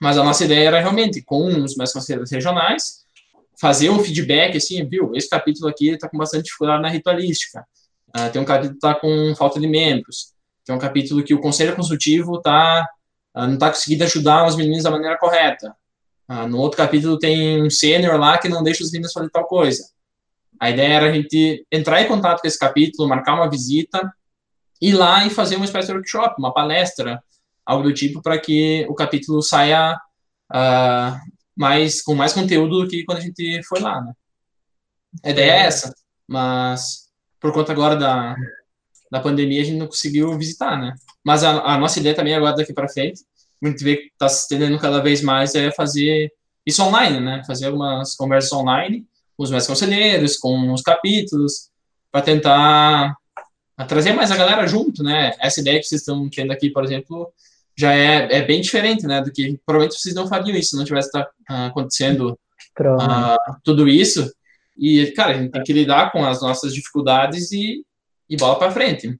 Mas a nossa ideia era realmente, com os mestres conselheiros regionais, fazer um feedback, assim, viu, esse capítulo aqui está com bastante dificuldade na ritualística, uh, tem um capítulo que está com falta de membros, tem um capítulo que o conselho consultivo tá, uh, não está conseguindo ajudar os meninos da maneira correta, uh, no outro capítulo tem um sênior lá que não deixa os meninos fazer tal coisa. A ideia era a gente entrar em contato com esse capítulo, marcar uma visita, ir lá e fazer uma espécie de workshop, uma palestra, algo do tipo, para que o capítulo saia uh, mais com mais conteúdo do que quando a gente foi lá, né? A ideia é essa, mas por conta agora da, da pandemia a gente não conseguiu visitar, né? Mas a, a nossa ideia também agora daqui para frente, a gente vê que está se estendendo cada vez mais é fazer isso online, né? Fazer algumas conversas online com os meus conselheiros, com os capítulos, para tentar trazer mais a galera junto, né? Essa ideia que vocês estão tendo aqui, por exemplo, já é, é bem diferente, né? Do que provavelmente vocês não fariam isso se não tivesse tá, uh, acontecendo uh, tudo isso. E, cara, a gente tem que lidar com as nossas dificuldades e, e bola para frente.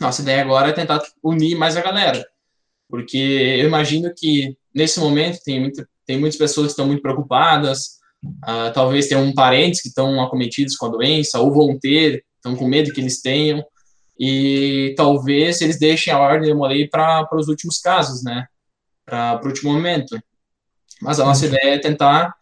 Nossa ideia agora é tentar unir mais a galera, porque eu imagino que nesse momento tem, muito, tem muitas pessoas que estão muito preocupadas, uh, talvez tenham parentes que estão acometidos com a doença, ou vão ter, estão com medo que eles tenham e talvez eles deixem a ordem de Molay para os últimos casos, né? Para o último momento. Mas a nossa uhum. ideia é tentar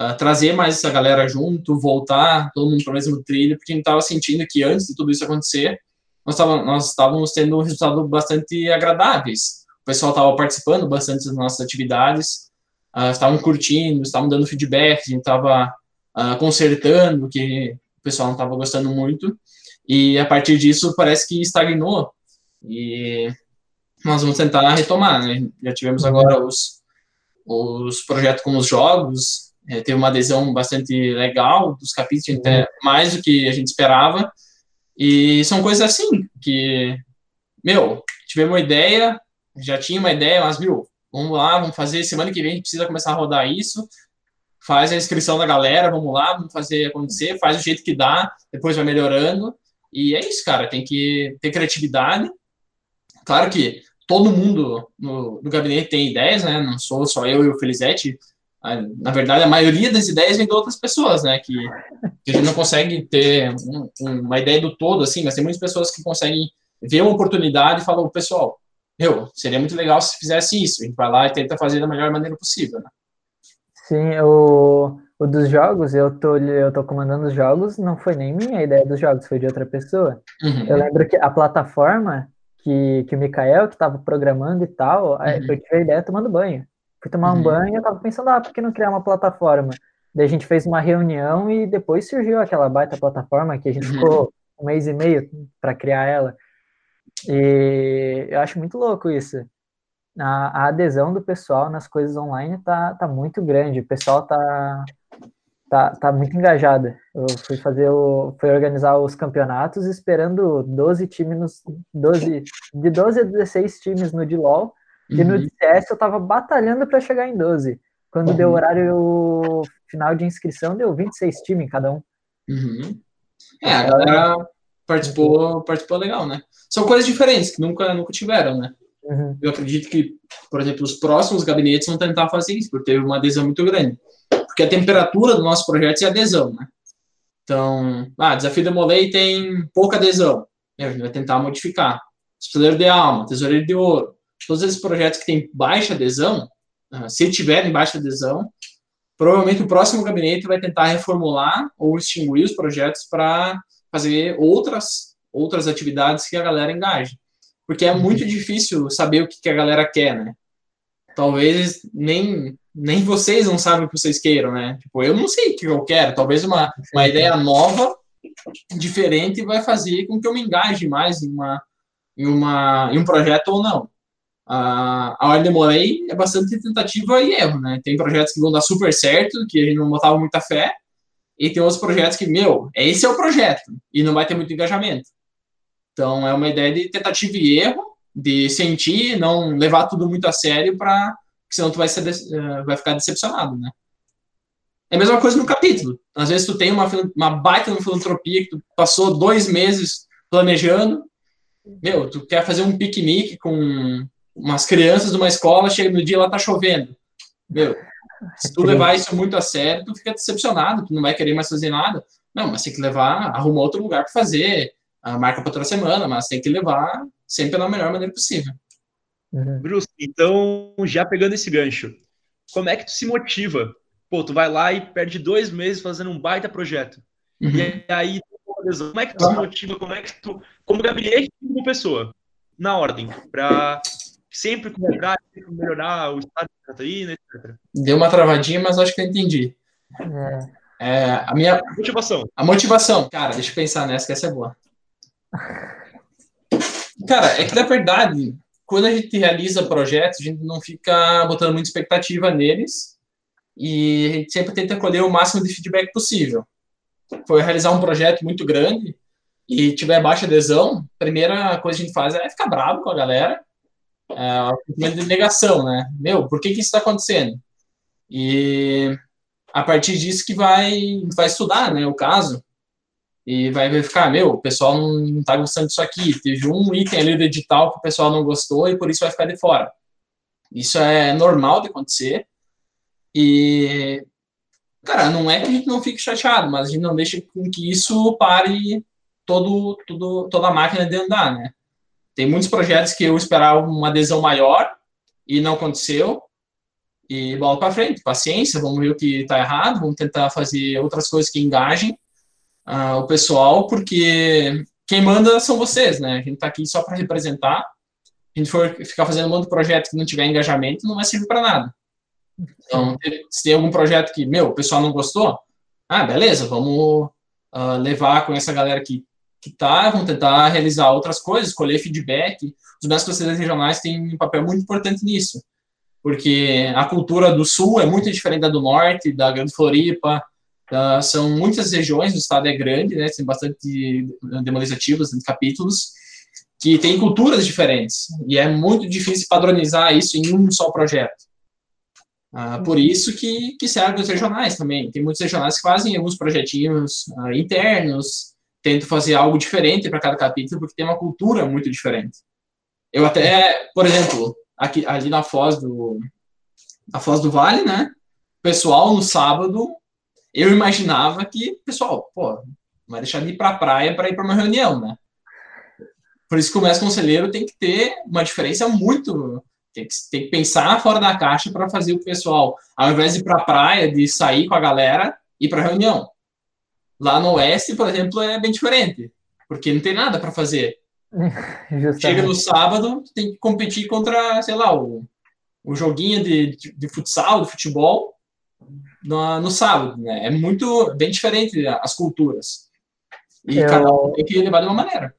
uh, trazer mais essa galera junto, voltar todo mundo para o mesmo trilho, porque a gente estava sentindo que antes de tudo isso acontecer, nós, tava, nós estávamos tendo resultados bastante agradáveis. O pessoal estava participando bastante das nossas atividades, uh, estavam curtindo, estavam dando feedback, a gente estava uh, ah, consertando o que o pessoal não estava gostando muito. E a partir disso parece que estagnou. E nós vamos tentar retomar, né? Já tivemos agora os, os projetos com os jogos, é, teve uma adesão bastante legal dos capítulos, até mais do que a gente esperava. E são coisas assim, que, meu, tivemos uma ideia, já tinha uma ideia, mas, viu, vamos lá, vamos fazer, semana que vem a gente precisa começar a rodar isso, faz a inscrição da galera, vamos lá, vamos fazer acontecer, faz do jeito que dá, depois vai melhorando. E é isso, cara, tem que ter criatividade. Claro que todo mundo no, no gabinete tem ideias, né? Não sou só eu e o Felizete. Na verdade, a maioria das ideias vem de outras pessoas, né? Que, que a gente não consegue ter um, uma ideia do todo, assim, mas tem muitas pessoas que conseguem ver uma oportunidade e falam, pessoal, meu, seria muito legal se fizesse isso. A gente vai lá e tenta fazer da melhor maneira possível, né? Sim, eu o dos jogos, eu tô, eu tô comandando os jogos, não foi nem minha ideia dos jogos, foi de outra pessoa. Uhum. Eu lembro que a plataforma que, que o Mikael, que estava programando e tal, uhum. eu tive a ideia tomando banho. Fui tomar uhum. um banho e eu tava pensando, ah, por que não criar uma plataforma? Daí a gente fez uma reunião e depois surgiu aquela baita plataforma que a gente uhum. ficou um mês e meio para criar ela. E eu acho muito louco isso a, a, adesão do pessoal nas coisas online tá, tá muito grande. O pessoal tá, tá, tá muito engajado. Eu fui fazer o, fui organizar os campeonatos esperando 12 times nos 12 de 12 a 16 times no DLOL uhum. e no CS uhum. eu tava batalhando para chegar em 12. Quando uhum. deu o horário final de inscrição, deu 26 times em cada um. Uhum. É, a galera participou, participou legal, né? São coisas diferentes que nunca, nunca tiveram, né? Uhum. Eu acredito que, por exemplo, os próximos gabinetes vão tentar fazer isso, porque teve uma adesão muito grande. Porque a temperatura do nosso projeto é adesão, né? Então, ah, desafio da Molei tem pouca adesão. A gente vai tentar modificar. Estudador de alma, tesoureiro de ouro. Todos esses projetos que têm baixa adesão, ah, se tiverem baixa adesão, provavelmente o próximo gabinete vai tentar reformular ou extinguir os projetos para fazer outras outras atividades que a galera engaje porque é muito difícil saber o que, a galera quer, né? Talvez nem nem vocês não sabem o que vocês queiram, né? Tipo, eu não sei o que eu quero. Talvez uma, uma ideia nova, diferente, vai fazer com que eu me engaje mais em, uma, em, uma, em um projeto ou não. A, a Ordem Morei é bastante tentativa e erro, né? Tem projetos que vão dar super certo, que a gente não botava muita fé, e tem outros projetos que, meu, esse é o projeto, e não vai ter muito engajamento. Então, é uma ideia de tentativa e erro, de sentir, não levar tudo muito a sério, para senão tu vai, ser, uh, vai ficar decepcionado, né? É a mesma coisa no capítulo. Às vezes tu tem uma, uma baita filantropia que tu passou dois meses planejando, meu, tu quer fazer um piquenique com umas crianças de uma escola, chega no dia lá tá chovendo. Meu, se tu [laughs] levar isso muito a sério, tu fica decepcionado, tu não vai querer mais fazer nada. Não, mas tem que levar, arruma outro lugar para fazer, a marca para outra semana, mas tem que levar sempre da melhor maneira possível. Uhum. Bruce, então, já pegando esse gancho, como é que tu se motiva? Pô, tu vai lá e perde dois meses fazendo um baita projeto. Uhum. E aí, como é que tu se motiva? Como é que tu, como gabinete, como pessoa, na ordem, para sempre melhorar, sempre melhorar o estado de Catarina, etc. Deu uma travadinha, mas acho que eu entendi. É. É, a minha motivação. A motivação, cara, deixa eu pensar nessa, que essa é boa. Cara, é que na verdade, quando a gente realiza projetos, a gente não fica botando muita expectativa neles e a gente sempre tenta colher o máximo de feedback possível. Foi realizar um projeto muito grande e tiver baixa adesão, a primeira coisa que a gente faz é ficar bravo com a galera é, de negação, né? Meu, por que, que isso está acontecendo? E a partir disso que vai, vai estudar, né, o caso, e vai verificar, meu, o pessoal não está gostando disso aqui, teve um item ali do edital que o pessoal não gostou e por isso vai ficar de fora. Isso é normal de acontecer, e, cara, não é que a gente não fique chateado, mas a gente não deixa com que isso pare todo, todo, toda a máquina de andar, né? Tem muitos projetos que eu esperava uma adesão maior e não aconteceu. E bola para frente, paciência, vamos ver o que está errado, vamos tentar fazer outras coisas que engajem o pessoal, porque quem manda são vocês, né? A gente está aqui só para representar. Se a gente for ficar fazendo um monte de projeto que não tiver engajamento, não vai servir para nada. Então, se tem algum projeto que, meu, o pessoal não gostou, ah, beleza, vamos uh, levar com essa galera que que tá, vão tentar realizar outras coisas, colher feedback. Os mestres conselheiros regionais têm um papel muito importante nisso, porque a cultura do sul é muito diferente da do norte, da Grande Floripa, uh, são muitas regiões, o estado é grande, né, tem bastante demolizativos, capítulos, que têm culturas diferentes, e é muito difícil padronizar isso em um só projeto. Uh, por isso que, que servem os regionais também. Tem muitos regionais que fazem alguns projetinhos uh, internos, tento fazer algo diferente para cada capítulo, porque tem uma cultura muito diferente. Eu até, por exemplo, aqui ali na Foz do na Foz do Vale, né? Pessoal no sábado, eu imaginava que, pessoal, pô, não vai deixar de ir para a praia para ir para uma reunião, né? Por isso que o mestre conselheiro tem que ter uma diferença muito tem que, tem que pensar fora da caixa para fazer o pessoal, ao invés de ir para a praia, de sair com a galera, ir para reunião. Lá no Oeste, por exemplo, é bem diferente, porque não tem nada para fazer. [laughs] Chega no sábado, tem que competir contra, sei lá, o, o joguinho de, de, de futsal, de futebol, no, no, sábado, né? É muito, bem diferente as culturas. E eu, cada um tem que levar de uma maneira.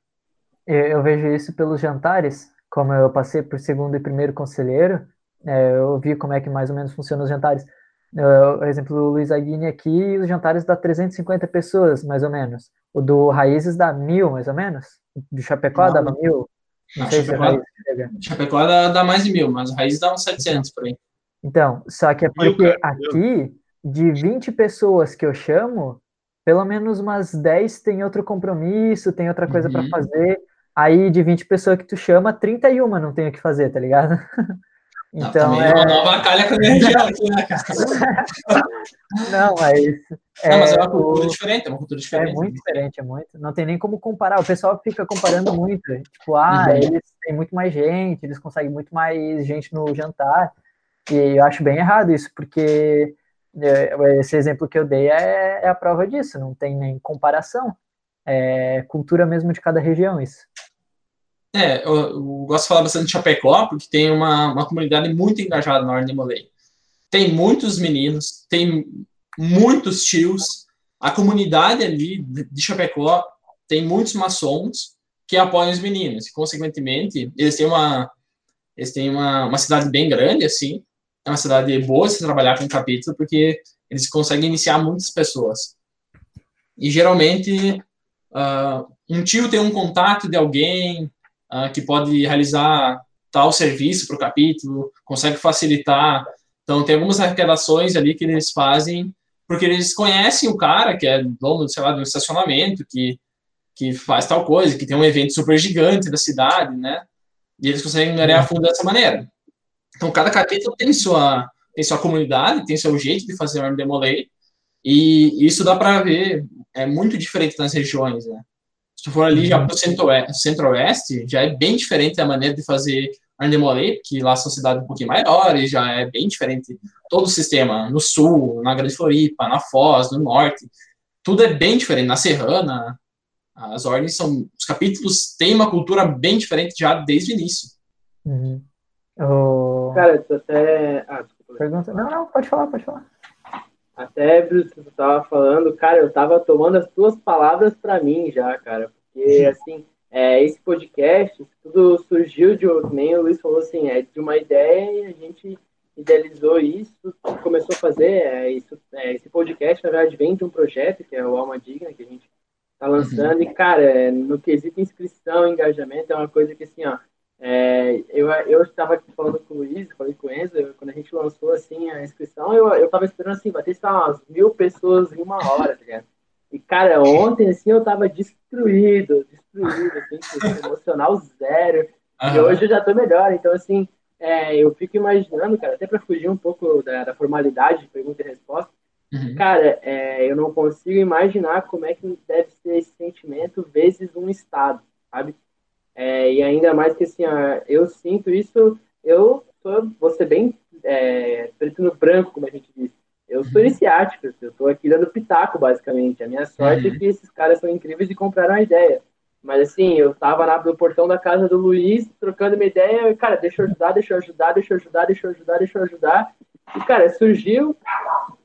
Eu, eu, vejo isso pelos jantares, como eu passei por segundo e primeiro conselheiro, é, eu vi como é que mais ou menos funcionam os jantares. Por exemplo, o Luiz Aguini aqui, os jantares dá 350 pessoas, mais ou menos. O do Raízes dá mil, mais ou menos. Do Chapecó não, dava mil. Não, não sei Chapecó, se Chapecó dá, dá, mais de mil, mas o Raízes dá uns 700 por aí. Então, só que é porque mil, aqui, de 20 pessoas que eu chamo, pelo menos umas 10 tem outro compromisso, tem outra coisa uhum. para fazer. Aí, de 20 pessoas que tu chama, 31 não tem o que fazer, tá ligado? [laughs] Então, não, é uma nova calha com a minha região aqui, né, cara? [laughs] Não, mas. É, não, mas é uma cultura diferente, é uma cultura diferente. É muito diferente, é muito. Não tem nem como comparar. O pessoal fica comparando muito. Tipo, ah, uhum. eles têm muito mais gente, eles conseguem muito mais gente no jantar. E eu acho bem errado isso, porque é, esse exemplo que eu dei é, é a prova disso, não tem nem comparação. É cultura mesmo de cada região, isso. É, eu, eu, gosto de falar bastante de Chapecó, porque tem uma, uma comunidade muito engajada na Ordem Molei. tem muitos meninos, tem muitos tios, a comunidade ali de Chapecó tem muitos maçons que apoiam os meninos, e, consequentemente, eles têm uma eles têm uma, uma cidade bem grande, assim, é uma cidade boa se trabalhar com capítulo, porque eles conseguem iniciar muitas pessoas. E, geralmente, uh, um tio tem um contato de alguém uh, que pode realizar tal serviço para o capítulo, consegue facilitar. Então, tem algumas arrecadações ali que eles fazem porque eles conhecem o cara que é dono, sei lá, de um estacionamento, que, que faz tal coisa, que tem um evento super gigante da cidade, né? E eles conseguem ganhar fundo dessa maneira. Então, cada capítulo tem sua, tem sua comunidade, tem seu jeito de fazer arm demolay, e isso dá para ver, é muito diferente nas regiões, né? Se tu for ali já para o centro-oeste, já é bem diferente a maneira de fazer Arndemolet, que lá são cidades um pouquinho maiores, já é bem diferente todo o sistema, no sul, na Grande Floripa, na Foz, no norte, tudo é bem diferente, na Serrana, as ordens são, os capítulos têm uma cultura bem diferente já desde o início. Uhum. Oh... Cara, tu até... Ah, Pergunta... Não, não, pode falar, pode falar. Até, Bruce, tu tava falando, cara, eu tava tomando as tuas palavras para mim já, cara, porque, assim, é, esse podcast, tudo surgiu de, nem o Luiz falou assim, é de uma ideia e a gente idealizou isso, começou a fazer é, isso, é, esse podcast, na verdade, vem de um projeto, que é o Alma Digna, que a gente tá lançando, uhum. e, cara, é, no quesito inscrição, engajamento, é uma coisa que, assim, ó, é, eu, eu estava aqui falando com o Luiz, falei com o Enzo, quando a gente lançou, assim, a inscrição, eu, eu tava esperando, assim, bater, sei lá, umas mil pessoas em uma hora, tá ligado? E, cara, ontem, assim, eu tava destruído, destruído, assim, emocional zero. Uhum. E hoje eu já tô melhor. Então, assim, é, eu fico imaginando, cara, até para fugir um pouco da, da, formalidade de pergunta e resposta, uhum. cara, é, eu não consigo imaginar como é que deve ser esse sentimento vezes um estado, sabe? É, e ainda mais que, assim, eu sinto isso, eu sou, vou ser bem é, preto no branco, como a gente diz. Eu sou iniciático, eu estou aqui dando pitaco, basicamente. A minha sorte uhum. é que esses caras são incríveis e compraram a ideia. Mas assim, eu tava lá no portão da casa do Luiz, trocando uma ideia, cara, deixa eu ajudar, deixa eu ajudar, deixa eu ajudar, deixa eu ajudar, deixa eu ajudar. E, cara, surgiu,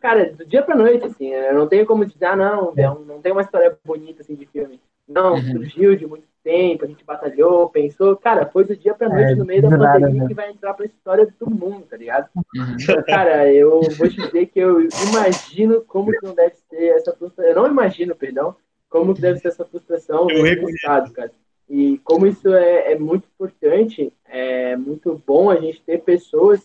cara, do dia pra noite, assim, eu não tenho como dizer, ah, não, não, não tem uma história bonita, assim, de filme. Não, uhum. surgiu de muito tempo, a gente batalhou, pensou, cara, foi do dia pra noite, é, no meio da pandemia, nada, que vai entrar pra história de todo mundo, tá ligado? Uhum. Então, cara, eu vou te dizer que eu imagino como que não deve ser essa frustração, eu não imagino, perdão, como que deve ser essa frustração no estado, cara. E como isso é, é muito importante, é muito bom a gente ter pessoas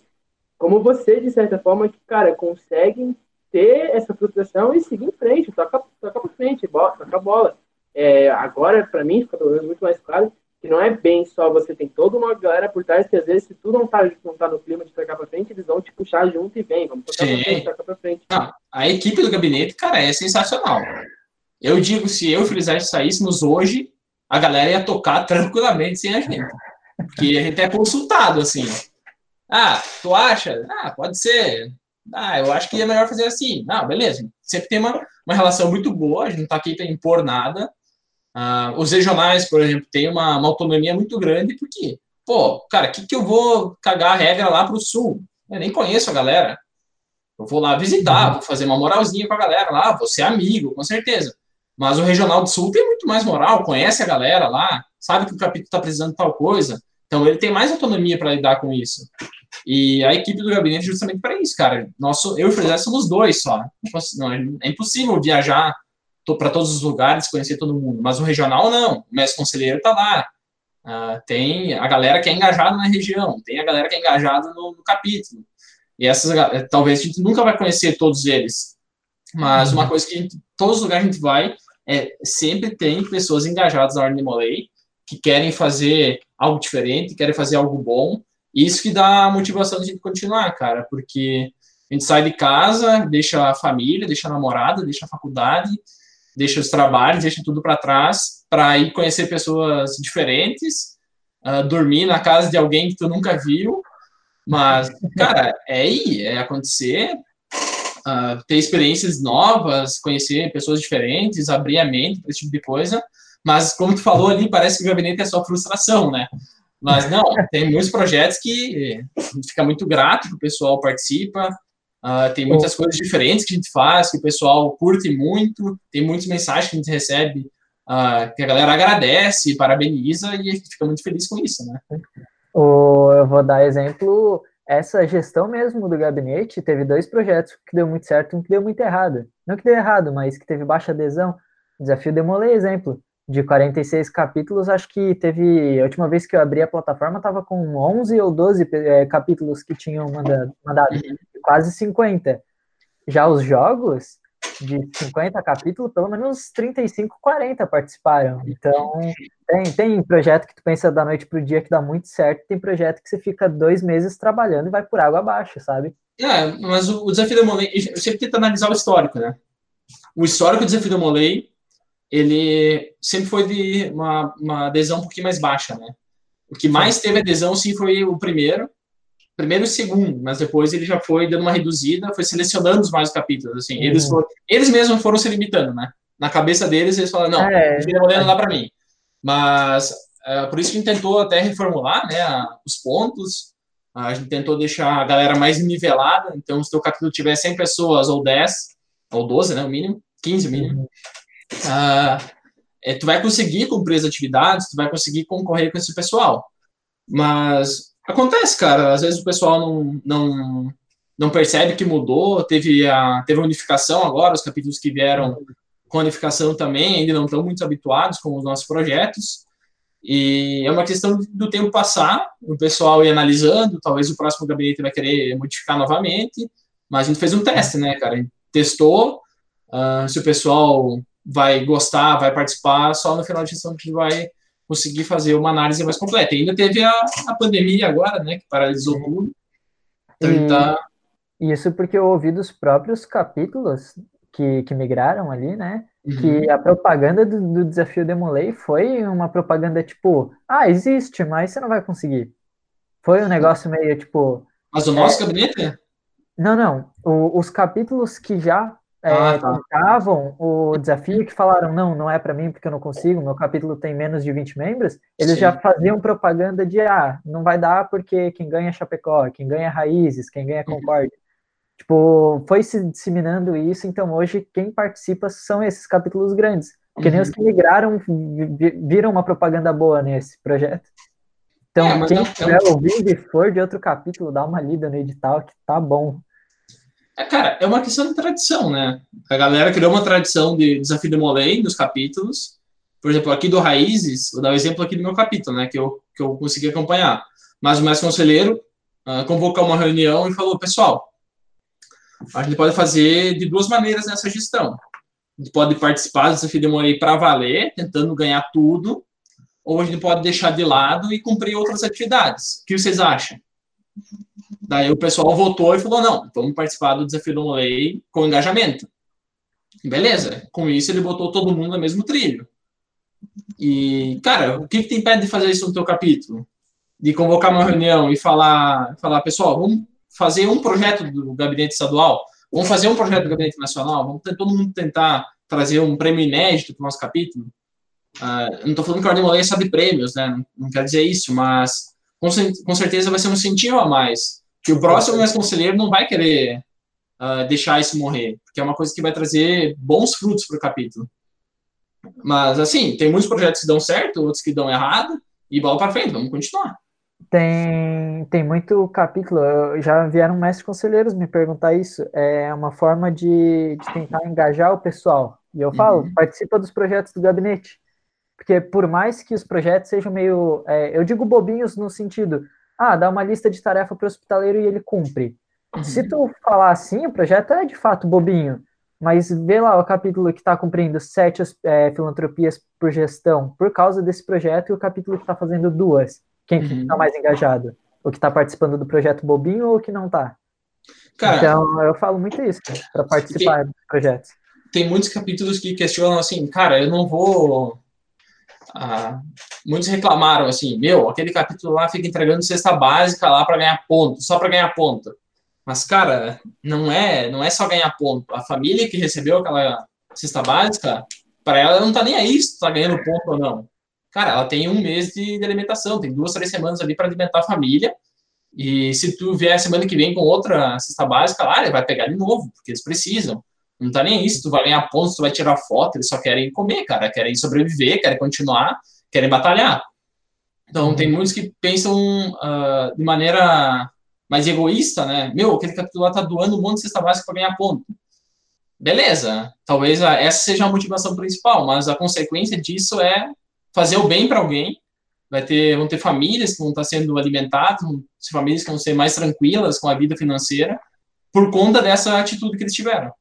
como você, de certa forma, que, cara, conseguem ter essa frustração e seguir em frente, tocar toca pra frente, toca a bola é, agora, para mim, fica pelo menos muito mais claro que não é bem só você tem toda uma galera por trás que às vezes se tu não tá, não tá no clima de tocar para frente, eles vão te puxar junto e vem, vamos tocar pra frente, tocar pra frente. Não, a equipe do gabinete, cara, é sensacional. Eu digo, se eu e o Frisete saíssemos hoje, a galera ia tocar tranquilamente sem a gente. Porque a gente é consultado, assim. Ah, tu acha? Ah, pode ser. Ah, eu acho que é melhor fazer assim. Não, beleza. Sempre tem uma, uma relação muito boa, a gente não tá aqui para impor nada. Uh, os regionais, por exemplo, têm uma, uma, autonomia muito grande, porque, pô, cara, que que eu vou cagar a regra lá para o sul? Eu nem conheço a galera. Eu vou lá visitar, vou fazer uma moralzinha com a galera lá, vou ser amigo, com certeza. Mas o Regional do Sul tem muito mais moral, conhece a galera lá, sabe que o capítulo está precisando de tal coisa. Então ele tem mais autonomia para lidar com isso. E a equipe do gabinete é justamente para isso, cara. Nosso, eu e o Fredé somos dois só. Não, é impossível viajar para todos os lugares, conhecer todo mundo. Mas o regional, não. O mestre conselheiro está lá. Uh, tem a galera que é engajada na região, tem a galera que é engajada no, no capítulo. E essas, talvez a gente nunca vai conhecer todos eles. Mas uma coisa que gente, todos os lugares a gente vai, é sempre tem pessoas engajadas na Ordem Molay, que querem fazer algo diferente, querem fazer algo bom. E isso que dá a motivação de a gente continuar, cara, porque a gente sai de casa, deixa a família, deixa a namorada, deixa a faculdade, deixa os trabalhos, deixa tudo para trás para ir conhecer pessoas diferentes, uh, dormir na casa de alguém que tu nunca viu. Mas, cara, é ir, é acontecer, uh, ter experiências novas, conhecer pessoas diferentes, abrir a mente para esse tipo de coisa. Mas, como tu falou ali, parece que o gabinete é só frustração, né? Mas não, tem muitos projetos que fica muito grato que o pessoal participa, Uh, tem muitas coisas diferentes que a gente faz, que o pessoal curte muito, tem muitas mensagens que a gente recebe uh, que a galera agradece, parabeniza e a gente fica muito feliz com isso, né? O, eu vou dar exemplo, essa gestão mesmo do gabinete, teve dois projetos que deu muito certo e um que deu muito errado. Não que deu errado, mas que teve baixa adesão. Desafio Demolei, exemplo de 46 capítulos, acho que teve. A última vez que eu abri a plataforma, estava com 11 ou 12 é, capítulos que tinham mandado, mandado, quase 50. Já os jogos, de 50 capítulos, pelo menos 35, 40 participaram. Então, tem, tem projeto que tu pensa da noite pro dia que dá muito certo, tem projeto que você fica dois meses trabalhando e vai por água abaixo, sabe? É, mas o, o desafio da Molei, eu sempre tento analisar o histórico, né? O histórico do desafio da Molei ele sempre foi de uma, uma adesão um pouquinho mais baixa, né? O que mais teve adesão, sim, foi o primeiro, primeiro e segundo, mas depois ele já foi dando uma reduzida, foi selecionando os mais capítulos, assim, uhum. eles, foram, eles mesmos foram se limitando, né? Na cabeça deles, eles falaram, não, é, não dá para mim. Mas, é, por isso que a gente tentou até reformular, né, os pontos, a gente tentou deixar a galera mais nivelada, então se o teu capítulo tiver 100 pessoas, ou 10, ou 12, né, o mínimo, 15 o mínimo, uh, é, tu vai conseguir cumprir as atividades, tu vai conseguir concorrer com esse pessoal. Mas acontece, cara, às vezes o pessoal não, não, não percebe que mudou, teve a, teve a unificação agora, os capítulos que vieram com a unificação também ainda não estão muito habituados com os nossos projetos, e é uma questão do tempo passar, o pessoal ir analisando, talvez o próximo gabinete vai querer modificar novamente, mas a gente fez um teste, né, cara, a gente testou, uh, se o pessoal vai gostar, vai participar, só no final de gestão que vai conseguir fazer uma análise mais completa. E ainda teve a, a pandemia agora, né, que paralisou tudo. Então, e, tá... Isso porque eu ouvi dos próprios capítulos que, que migraram ali, né, uhum. que a propaganda do, do desafio Demolei foi uma propaganda tipo, ah, existe, mas você não vai conseguir. Foi um negócio meio tipo... Mas o nosso é... gabinete? Não, não. O, os capítulos que já é, ah, tá. tentavam o desafio que falaram, não, não é para mim porque eu não consigo, meu capítulo tem menos de 20 membros, eles Sim. já faziam propaganda de, ah, não vai dar porque quem ganha é Chapecó, quem ganha é Raízes, quem ganha é uhum. Concórdia. Uhum. Tipo, foi se disseminando isso, então hoje quem participa são esses capítulos grandes, uhum. nem os que migraram viram uma propaganda boa nesse projeto. Então, é, quem estiver ouvindo e for de outro capítulo, dá uma lida no edital que tá bom. É, cara, é uma questão de tradição, né? A galera criou uma tradição de desafio de Molay nos capítulos. Por exemplo, aqui do Raízes, vou dar o um exemplo aqui do meu capítulo, né? Que eu, que eu consegui acompanhar. Mas o mestre conselheiro uh, convocou uma reunião e falou: pessoal, a gente pode fazer de duas maneiras nessa gestão. A gente pode participar do desafio de Molay para valer, tentando ganhar tudo, ou a gente pode deixar de lado e cumprir outras atividades. O que vocês acham? Daí o pessoal votou e falou: não, vamos participar do desafio do Molay com engajamento. Beleza, com isso ele botou todo mundo no mesmo trilho. E, cara, o que, que te de fazer isso no teu capítulo? De convocar uma reunião e falar, falar, pessoal, vamos fazer um projeto do gabinete estadual, vamos fazer um projeto do gabinete nacional, vamos ter, todo mundo tentar trazer um prêmio inédito para o nosso capítulo. Uh, não estou falando que a Ordem Molay sabe prêmios, né? Não, não quer dizer isso, mas com, com certeza vai ser um incentivo a mais. Que o próximo mais conselheiro não vai querer uh, deixar isso morrer, porque é uma coisa que vai trazer bons frutos para o capítulo. Mas, assim, tem muitos projetos que dão certo, outros que dão errado, e bola para frente, vamos continuar. Tem, tem muito capítulo, já vieram mestres conselheiros me perguntar isso, é uma forma de, de tentar engajar o pessoal. E eu falo, uhum. participa dos projetos do gabinete. Porque por mais que os projetos sejam meio, é, eu digo bobinhos no sentido, ah, dá uma lista de tarefa para o hospitaleiro e ele cumpre. Uhum. Se tu falar assim, o projeto é de fato bobinho, mas vê lá o capítulo que está cumprindo sete é, filantropias por gestão por causa desse projeto e o capítulo que está fazendo duas. Quem está uhum. mais engajado? O que está participando do projeto bobinho ou o que não está? então, eu falo muito isso para participar tem, dos projetos. Tem muitos capítulos que questionam assim, cara, eu não vou ah, muitos reclamaram assim, meu, aquele capítulo lá fica entregando cesta básica lá para ganhar ponto, só para ganhar ponto. Mas cara, não é, não é só ganhar ponto. A família que recebeu aquela cesta básica, para ela não tá nem aí se tá ganhando ponto ou não. Cara, ela tem um mês de, de alimentação, tem duas, três semanas ali para alimentar a família. E se tu vier semana que vem com outra cesta básica lá, ele vai pegar de novo, porque eles precisam. Não tá nem isso, tu vai ganhar pontos, tu vai tirar foto, eles só querem comer, cara, querem sobreviver, querem continuar, querem batalhar. Então, tem muitos que pensam uh, de maneira mais egoísta, né? Meu, aquele capítulo lá tá doando um monte de cesta básica para ganhar ponto. Beleza, talvez essa seja a motivação principal, mas a consequência disso é fazer o bem para alguém. Vai ter, vão ter famílias que vão estar sendo alimentadas, vão famílias que vão ser mais tranquilas com a vida financeira por conta dessa atitude que eles tiveram.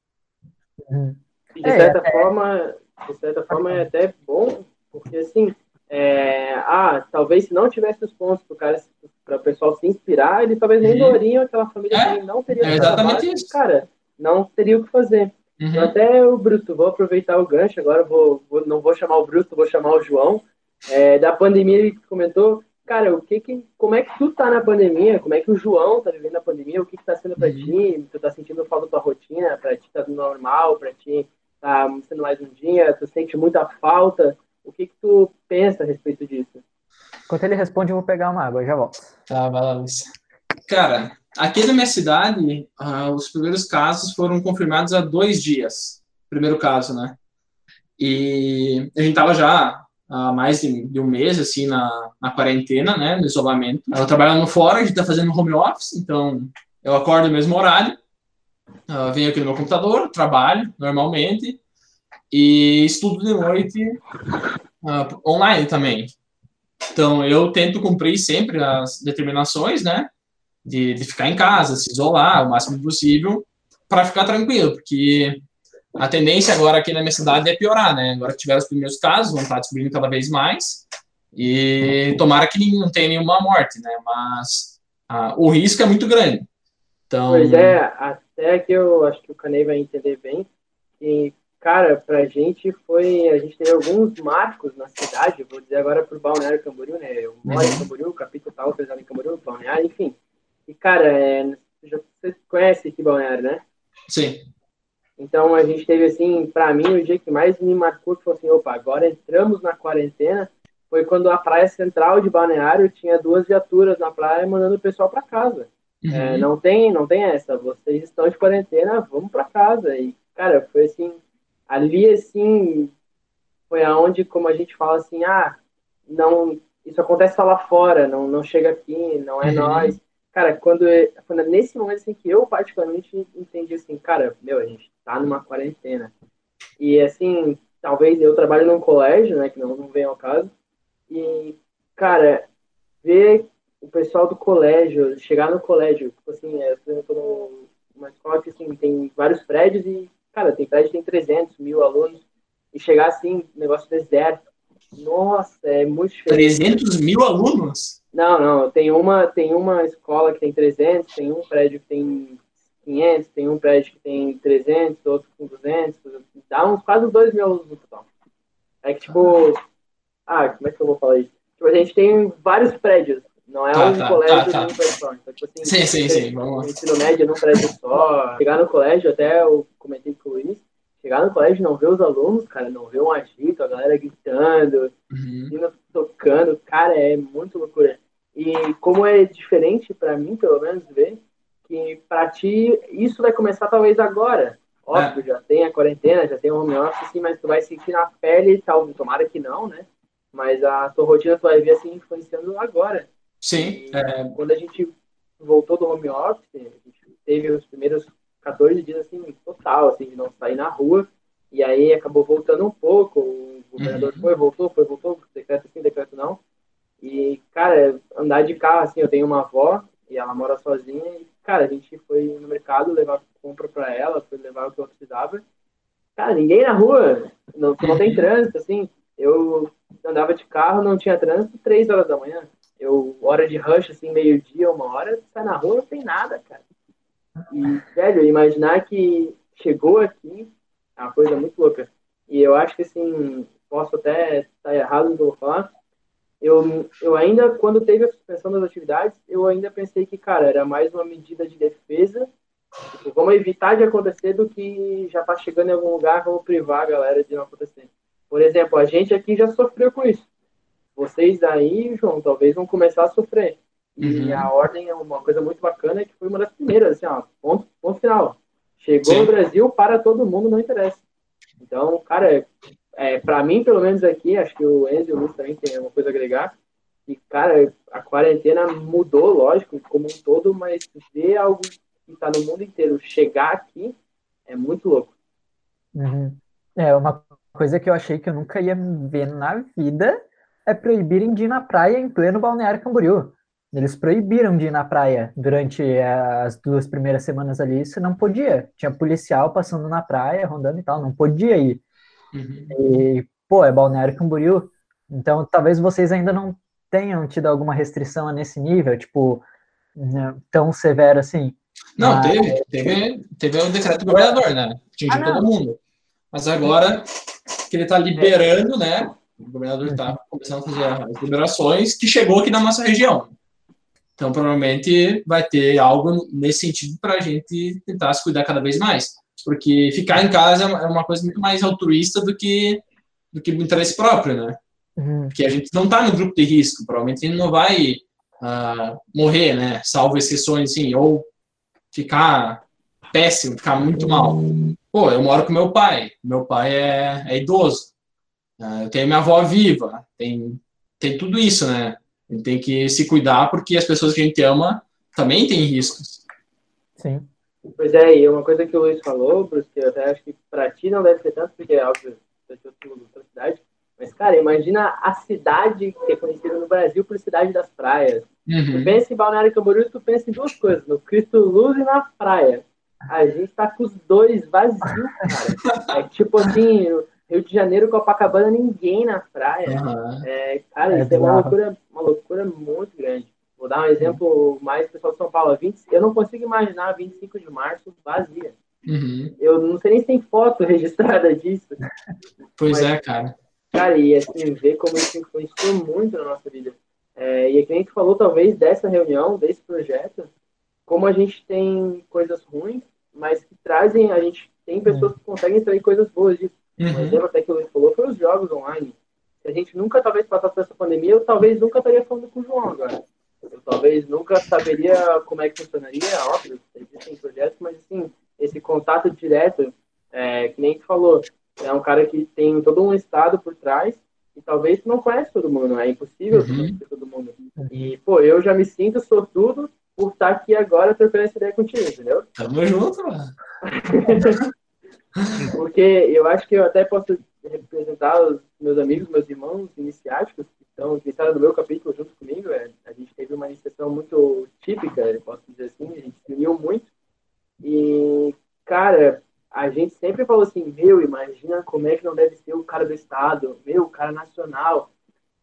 De certa é, forma, de certa forma é até bom, porque assim, é, ah, talvez se não tivesse os pontos para o cara, para o pessoal se inspirar, eles talvez nem doariam aquela família é, que não teria é exatamente base, isso. cara, não teria o que fazer. Uhum. Então, até o Bruto, vou aproveitar o gancho agora, vou, vou não vou chamar o Bruto, vou chamar o João. É, da pandemia ele comentou, cara, o que que, como é que tu tá na pandemia? Como é que o João tá vivendo a pandemia? O que que tá sendo para uhum. ti? Tu tá sentindo falta da tua rotina? Para ti tá normal? Para ti tá sendo mais um dia? Tu sente muita falta? O que, que tu pensa a respeito disso? Enquanto ele responde, eu vou pegar uma água, já volto. Tá, vai lá, Luiz. Cara, aqui na minha cidade, uh, os primeiros casos foram confirmados há dois dias. Primeiro caso, né? E a gente tava já há mais de, de, um mês, assim, na, na quarentena, né? No isolamento. Eu trabalhando fora, a gente tá fazendo home office, então eu acordo no mesmo horário, uh, venho aqui no meu computador, trabalho normalmente, e estudo de noite uh, online também. Então, eu tento cumprir sempre as determinações, né? De, de ficar em casa, se isolar o máximo possível, para ficar tranquilo, porque a tendência agora aqui na minha cidade é piorar, né? Agora que tiveram os primeiros casos, vão estar descobrindo cada vez mais, e tomara que não tenha nenhuma morte, né? Mas uh, o risco é muito grande. Então... Pois é, até que eu acho que o Canei vai entender bem, que Cara, pra gente foi. A gente teve alguns marcos na cidade, vou dizer agora pro Balneário Camboriú, né? Eu moro em Camboriú, o capítulo tal, apesar em Camboriú, Balneário, enfim. E, cara, é, você conhece aqui Balneário, né? Sim. Então a gente teve, assim, pra mim, o dia que mais me marcou, que foi assim: opa, agora entramos na quarentena, foi quando a praia central de Balneário tinha duas viaturas na praia mandando o pessoal para casa. Uhum. É, não tem, não tem essa. Vocês estão de quarentena, vamos para casa. E, cara, foi assim ali assim foi aonde como a gente fala assim ah não isso acontece lá fora não não chega aqui não é uhum. nós cara quando quando nesse momento assim que eu particularmente entendi assim cara meu a gente tá numa quarentena e assim talvez eu trabalho num colégio né que não não vem ao caso e cara ver o pessoal do colégio chegar no colégio tipo assim é, eu tô numa escola que assim tem vários prédios e Cara, tem prédio que tem 300 mil alunos e chegar assim, negócio deserto. Nossa, é muito diferente. 300 mil alunos? Não, não. Tem uma, tem uma escola que tem 300, tem um prédio que tem 500, tem um prédio que tem 300, outro com 200. Dá uns quase 2 mil alunos no total. É que, tipo... Ah, como é que eu vou falar isso? Tipo, a gente tem vários prédios. Não é tá, um tá, colégio tá, tá. de um prédio só. Então, tipo assim, sim, sim, sim. Vamos lá. Ensino médio num prédio só. Chegar no colégio, até eu comentei com o Luiz, chegar no colégio não ver os alunos, cara, não ver um agito, a galera gritando, uhum. tocando, cara, é muito loucura. E como é diferente para mim, pelo menos, ver que para ti isso vai começar talvez agora. Óbvio, é. já tem a quarentena, já tem o home office, sim, mas tu vai sentir na pele, tal, tomara que não, né? Mas a tua rotina tu vai ver assim influenciando agora. Sim. É... Quando a gente voltou do home office, a gente teve os primeiros 14 dias assim, total, assim, de não sair na rua. E aí acabou voltando um pouco. O governador uhum. foi, voltou, foi, voltou, decreto sim, decreto não. E, cara, andar de carro, assim, eu tenho uma avó e ela mora sozinha. E, cara, a gente foi no mercado levar compra para ela, foi levar o que ela precisava. Cara, ninguém na rua, não, não tem trânsito, assim. Eu andava de carro, não tinha trânsito, três horas da manhã. Eu, hora de rush, assim, meio-dia, uma hora, sai na rua, não tem nada, cara. E, velho, imaginar que chegou aqui é uma coisa muito louca. E eu acho que, assim, posso até estar errado no que eu vou falar. Eu, eu ainda, quando teve a suspensão das atividades, eu ainda pensei que, cara, era mais uma medida de defesa. Tipo, vamos evitar de acontecer do que já tá chegando em algum lugar, vamos privar a galera de não acontecer. Por exemplo, a gente aqui já sofreu com isso. Vocês aí, João, talvez vão começar a sofrer. E uhum. a ordem é uma coisa muito bacana, que foi uma das primeiras, assim, ó, ponto, ponto final. Chegou Sim. no Brasil, para todo mundo, não interessa. Então, cara, é, para mim, pelo menos aqui, acho que o Enzo e o Luiz também tem uma coisa a agregar. E, cara, a quarentena mudou, lógico, como um todo, mas ver algo que está no mundo inteiro chegar aqui é muito louco. Uhum. É, uma coisa que eu achei que eu nunca ia ver na vida é proibirem de ir na praia em pleno Balneário Camboriú. Eles proibiram de ir na praia durante as duas primeiras semanas ali, isso não podia. Tinha policial passando na praia, rondando e tal, não podia ir. Uhum. E, pô, é Balneário Camboriú, então talvez vocês ainda não tenham tido alguma restrição nesse nível, tipo, né, tão severo assim. Não, Mas... teve, teve, teve o decreto do governador, né? Atingiu ah, todo mundo. Mas agora que ele está liberando, né? O governador está começando a fazer as liberações, que chegou aqui na nossa região. Então, provavelmente vai ter algo nesse sentido para a gente tentar se cuidar cada vez mais. Porque ficar em casa é uma coisa muito mais altruísta do que, do que o interesse próprio, né? Uhum. Porque a gente não está no grupo de risco, provavelmente a gente não vai uh, morrer, né? Salvo exceções, assim, ou ficar péssimo, ficar muito mal. Pô, eu moro com meu pai, meu pai é, é idoso, uh, eu tenho minha avó viva, tem, tem tudo isso, né? A gente tem que se cuidar porque as pessoas que a gente ama também têm riscos. Sim. Pois é, e uma coisa que o Luiz falou, Bruce, que eu até acho que para ti não deve ser tanto, porque é óbvio, você é outra cidade, mas, cara, imagina a cidade que é conhecida no Brasil por cidade das praias. Uhum. Tu pensa em Balneário Camboriú, tu pensa em duas coisas, no Cristo Luz e na praia. A gente tá com os dois vazios, cara. É tipo assim, Rio de Janeiro, Copacabana, ninguém na praia. Uhum. É, cara, é isso é uma loucura, uma loucura muito grande. Vou dar um exemplo mais pessoal de São Paulo. 20, eu não consigo imaginar 25 de março vazia. Uhum. Eu não sei nem se tem foto [laughs] registrada disso. Pois Mas, é, cara. Cara, e assim, ver como isso influenciou muito na nossa vida. É, e a que a gente falou, talvez, dessa reunião, desse projeto, como a gente tem coisas ruins, mas que trazem, a gente tem pessoas que conseguem extrair coisas boas disso. Uhum. Um exemplo até que o Luiz falou foi os jogos online. Se a gente nunca talvez passasse por essa pandemia, eu talvez nunca estaria falando com o João agora. Eu talvez nunca saberia como é que funcionaria, óbvio, existem projetos, mas assim, esse contato direto, é, que nem tu falou, é um cara que tem todo um estado por trás e talvez tu não conhece todo mundo, é impossível uhum. conhecer todo mundo. E, pô, eu já me sinto sortudo por estar aqui agora trocando essa ideia contigo, entendeu? Tamo junto, mano. [laughs] Porque eu acho que eu até posso representar os meus amigos, meus irmãos iniciáticos que estão iniciaram no meu capítulo junto comigo. É, a gente teve uma iniciação muito típica, posso dizer assim, a gente se uniu muito. E, cara, a gente sempre falou assim, meu, imagina como é que não deve ser o cara do Estado, meu, o cara nacional.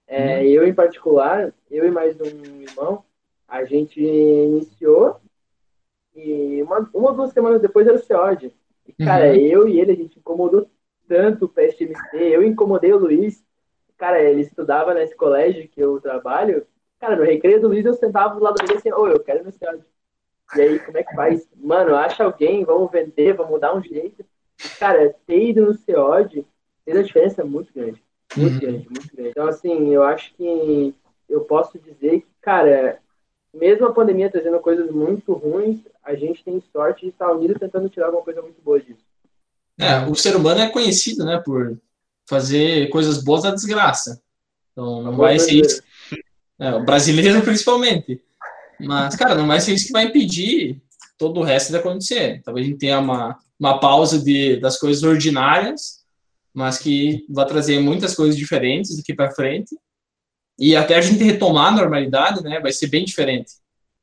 É, uhum. Eu, em particular, eu e mais um irmão, a gente iniciou e uma, uma ou duas semanas depois era o CEOD. E, cara, uhum. eu e ele, a gente incomodou tanto o PSMC, eu incomodei o Luiz. Cara, ele estudava nesse colégio que eu trabalho. Cara, no recreio do Luiz eu sentava do lado dele assim, ô, oh, eu quero ir no CEOD. E aí, como é que faz? Mano, acha alguém, vamos vender, vamos dar um jeito. Cara, ter ido no CEOD fez a diferença muito grande. Muito uhum. grande, muito grande. Então, assim, eu acho que eu posso dizer que, cara, mesmo a pandemia trazendo coisas muito ruins, a gente tem sorte de estar unido tentando tirar alguma coisa muito boa disso. É, o ser humano é conhecido, né, por fazer coisas boas da desgraça. Então, não vai ser isso. É, o brasileiro, [laughs] principalmente. Mas, cara, não vai ser isso que vai impedir todo o resto de acontecer. Talvez a gente tenha uma, uma pausa de, das coisas ordinárias, mas que vai trazer muitas coisas diferentes daqui para frente. E até a gente retomar a normalidade, né, vai ser bem diferente.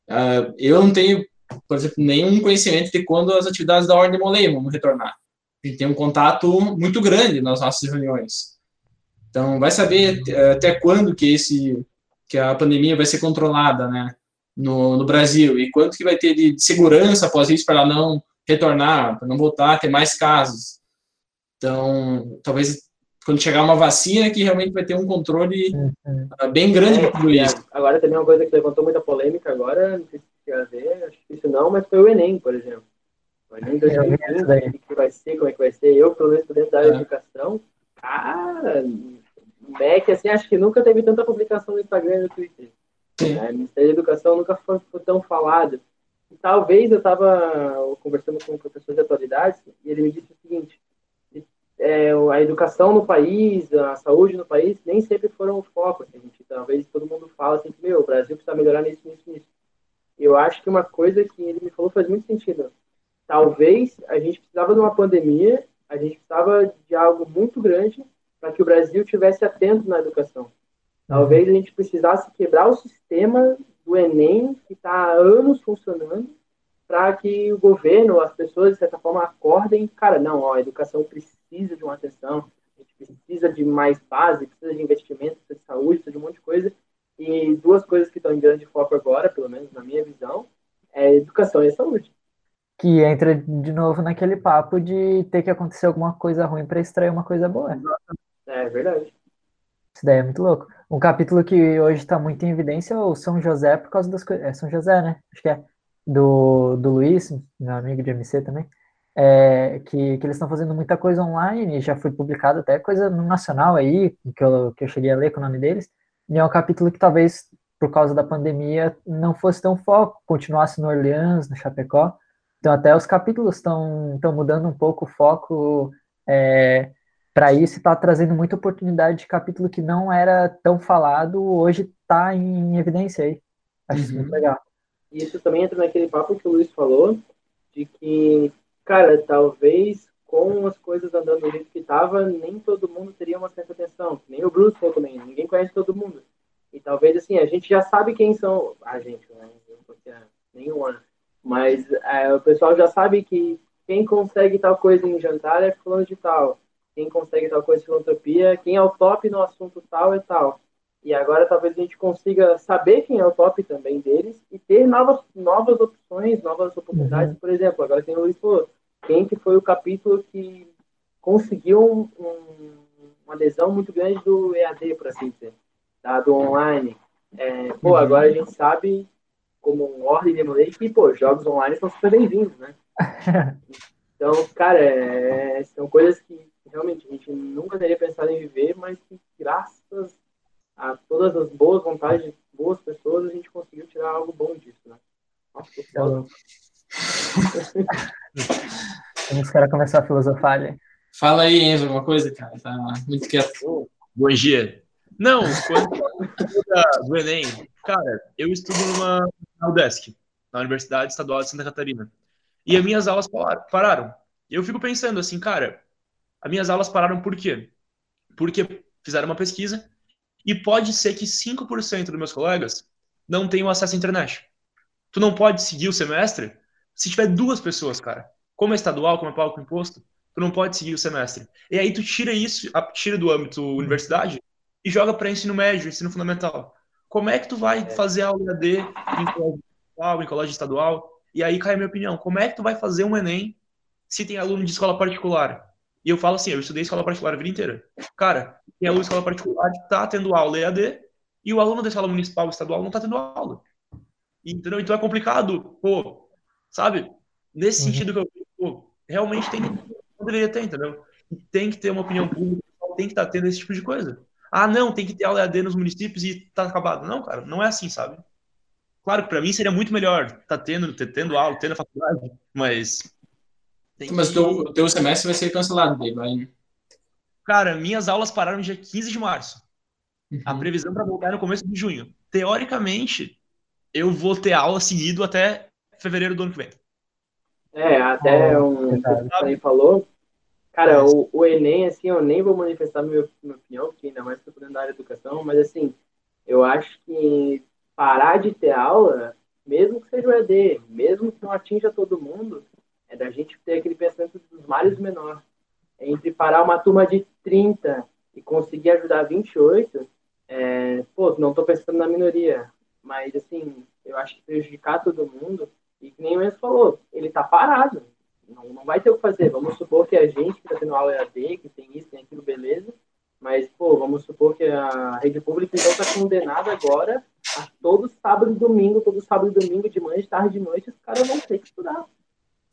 Uh, eu não tenho, por exemplo, nenhum conhecimento de quando as atividades da Ordem Molei vão retornar. A gente tem um contato muito grande nas nossas reuniões. Então, vai saber eh, até quando que esse que a pandemia vai ser controlada, né? no, no Brasil e quanto que vai ter de, segurança após isso para ela não retornar, para não voltar a ter mais casos. Então, talvez quando chegar uma vacina que realmente vai ter um controle uhum. bem grande é, tudo isso. Agora também uma coisa que levantou muita polêmica agora, não sei se você quer ver, acho que isso não, mas foi o Enem, por exemplo. O Enem 2020, o que vai ser, como é que vai ser. Eu, pelo menos, dentro da área é. de educação, cara, MEC, assim, acho que nunca teve tanta publicação no Instagram e no Twitter. Né? O Ministério da Educação nunca foi, foi tão falado. E talvez eu estava conversando com um professor de atualidades e ele me disse o seguinte: é, a educação no país, a saúde no país, nem sempre foram o foco. Assim, gente, talvez todo mundo fala assim, meu, o Brasil precisa melhorar nisso, nisso, nisso. Eu acho que uma coisa que ele me falou faz muito sentido. Talvez a gente precisava de uma pandemia, a gente precisava de algo muito grande para que o Brasil tivesse atento na educação. Talvez a gente precisasse quebrar o sistema do Enem, que está há anos funcionando, para que o governo, as pessoas, de certa forma, acordem. Cara, não, ó, a educação precisa de uma atenção, a gente precisa de mais base, precisa de investimento, precisa de saúde, precisa de um monte de coisa. E duas coisas que estão em grande foco agora, pelo menos na minha visão, é educação e saúde. Que entra de novo naquele papo de ter que acontecer alguma coisa ruim para extrair uma coisa boa. É verdade. Isso daí é muito louco. Um capítulo que hoje está muito em evidência é o São José por causa das coisas. É São José, né? Acho que é. Do, do Luiz, meu amigo de MC também. É, que, que eles estão fazendo muita coisa online, já foi publicado até coisa no Nacional aí, que eu, que eu cheguei a ler com o nome deles. E é um capítulo que talvez, por causa da pandemia, não fosse tão foco, continuasse no Orleans, no Chapecó. Então, até os capítulos estão mudando um pouco o foco. É, para isso está trazendo muita oportunidade de capítulo que não era tão falado, hoje está em evidência aí. Acho uhum. isso muito uhum. legal. Isso também entra naquele papo que o Luiz falou, de que, cara, talvez com as coisas andando do jeito que estava, nem todo mundo teria uma certa atenção. Nem o Bruce falou também, ninguém conhece todo mundo. E talvez, assim, a gente já sabe quem são. A gente, né? Porque nenhum ano. Mas é, o pessoal já sabe que quem consegue tal coisa em jantar é fulano de tal quem consegue tal coisa de filantropia, quem é o top no assunto tal e tal. E agora talvez a gente consiga saber quem é o top também deles e ter novas, novas opções, novas oportunidades. Uhum. Por exemplo, agora tem o Luiz falou, quem que foi o capítulo que conseguiu um, um, uma adesão muito grande do EAD, por assim dizer, tá? do online. É, pô, uhum. agora a gente sabe, como um ordem de mulher, que pô, jogos online são super bem-vindos, né? [laughs] então, cara, é, são coisas que realmente a gente nunca teria pensado em viver, mas que graças a todas as boas vontades de boas pessoas, a gente conseguiu tirar algo bom disso, né? Nossa, que foda. Vamos cara começar a filosofar ali. Fala aí, Enzo, alguma coisa, cara. Tá muito quieto. bom dia. Não, quando do Enem, cara, eu estudo numa na UDESC, na Universidade Estadual de Santa Catarina. E as minhas aulas pararam. E eu fico pensando assim, cara, as minhas aulas pararam por quê? Porque fizeram uma pesquisa e pode ser que 5% dos meus colegas não tenham acesso à internet. Tu não pode seguir o semestre se tiver duas pessoas, cara. Como é estadual, como é palco imposto, tu não pode seguir o semestre. E aí tu tira isso, tira do âmbito universidade e joga para ensino médio, ensino fundamental. Como é que tu vai fazer aula AD em colégio estadual, em colégio estadual? E aí cai a minha opinião. Como é que tu vai fazer um ENEM se tem aluno de escola particular? E eu falo assim, eu estudei escola particular a vida inteira. Cara, tem aluno de escola particular que tá tendo aula EAD e o aluno da escola municipal estadual não tá tendo aula. Entendeu? Então é complicado, pô, sabe? Nesse uhum. sentido que eu pô, realmente tem que poderia ter, entendeu? E tem que ter uma opinião pública, tem que estar tá tendo esse tipo de coisa. Ah, não, tem que ter aula EAD nos municípios e tá acabado. Não, cara, não é assim, sabe? Claro que para mim seria muito melhor tá tendo, ter, tendo aula, tendo a faculdade, mas tem Mas que... o teu, teu semestre vai ser cancelado, daí vai. Cara, minhas aulas pararam dia 15 de março. Uhum. A previsão para voltar é no começo de junho. Teoricamente, eu vou ter aula seguido até fevereiro do ano que vem. É, até um que falou. Cara, o, o, Enem, assim, eu nem vou manifestar minha, minha opinião, porque ainda mais estou da área de educação, mas assim, eu acho que parar de ter aula, mesmo que seja o ED, mesmo que não atinja todo mundo, é da gente ter aquele pensamento dos males menor. É entre parar uma turma de 30 e conseguir ajudar 28, é, pô, não estou pensando na minoria, mas assim, eu acho que prejudicar todo mundo, e que nem o Enzo falou, ele está parado, não, não vai ter o que fazer. Vamos supor que a gente que está tendo aula EAD, que tem isso, tem aquilo, beleza, mas, pô, vamos supor que a rede pública então está condenada agora a todo sábado e domingo, todo sábado e domingo, de manhã, de tarde, de noite, os caras vão ter que estudar.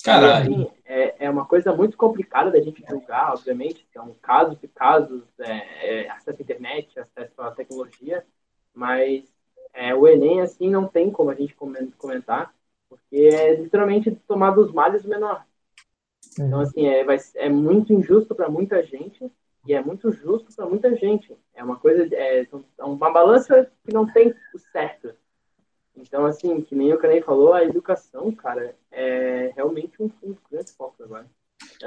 Caralho. Assim, é, é uma coisa muito complicada da gente julgar, obviamente. São casos e casos, é, é, acesso à internet, acesso à tecnologia, mas é, o Enem, assim, não tem como a gente comentar, porque é literalmente tomar dos males o menor. Então, uhum. assim, é, vai, é muito injusto para muita gente e é muito justo para muita gente. É uma coisa, é, é uma balança que não tem o certo. Então, assim, que nem o Canei falou, a educação, cara, é realmente um, um grande foco agora.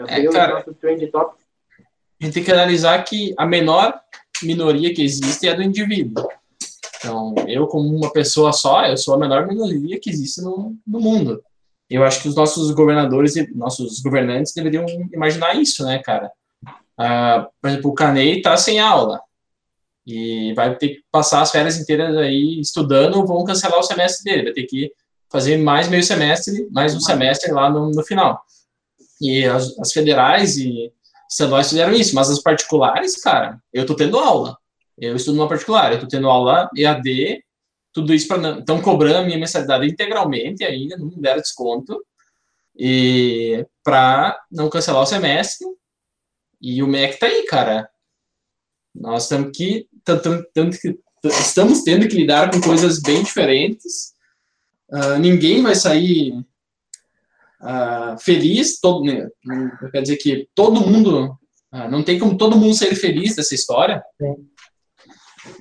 É, cara, nosso trend topics. A gente tem que analisar que a menor minoria que existe é a do indivíduo. Então, eu como uma pessoa só, eu sou a menor minoria que existe no, no mundo. Eu acho que os nossos governadores e nossos governantes deveriam imaginar isso, né, cara? Ah, por exemplo, o Canei está sem aula e vai ter que passar as férias inteiras aí estudando, vão cancelar o semestre dele, vai ter que fazer mais meio semestre, mais um semestre lá no, no final. E as, as, federais e estaduais fizeram isso, mas as particulares, cara, eu tô tendo aula. Eu estudo numa particular, eu tô tendo aula EAD, tudo isso para estão cobrando a minha mensalidade integralmente ainda, não me deram desconto. E para não cancelar o semestre. E o MEC tá aí, cara. Nós temos que, que estamos tendo que lidar com coisas bem diferentes. Uh, ninguém vai sair uh, feliz, todo, né, quer dizer que todo mundo, uh, não tem como todo mundo ser feliz dessa história.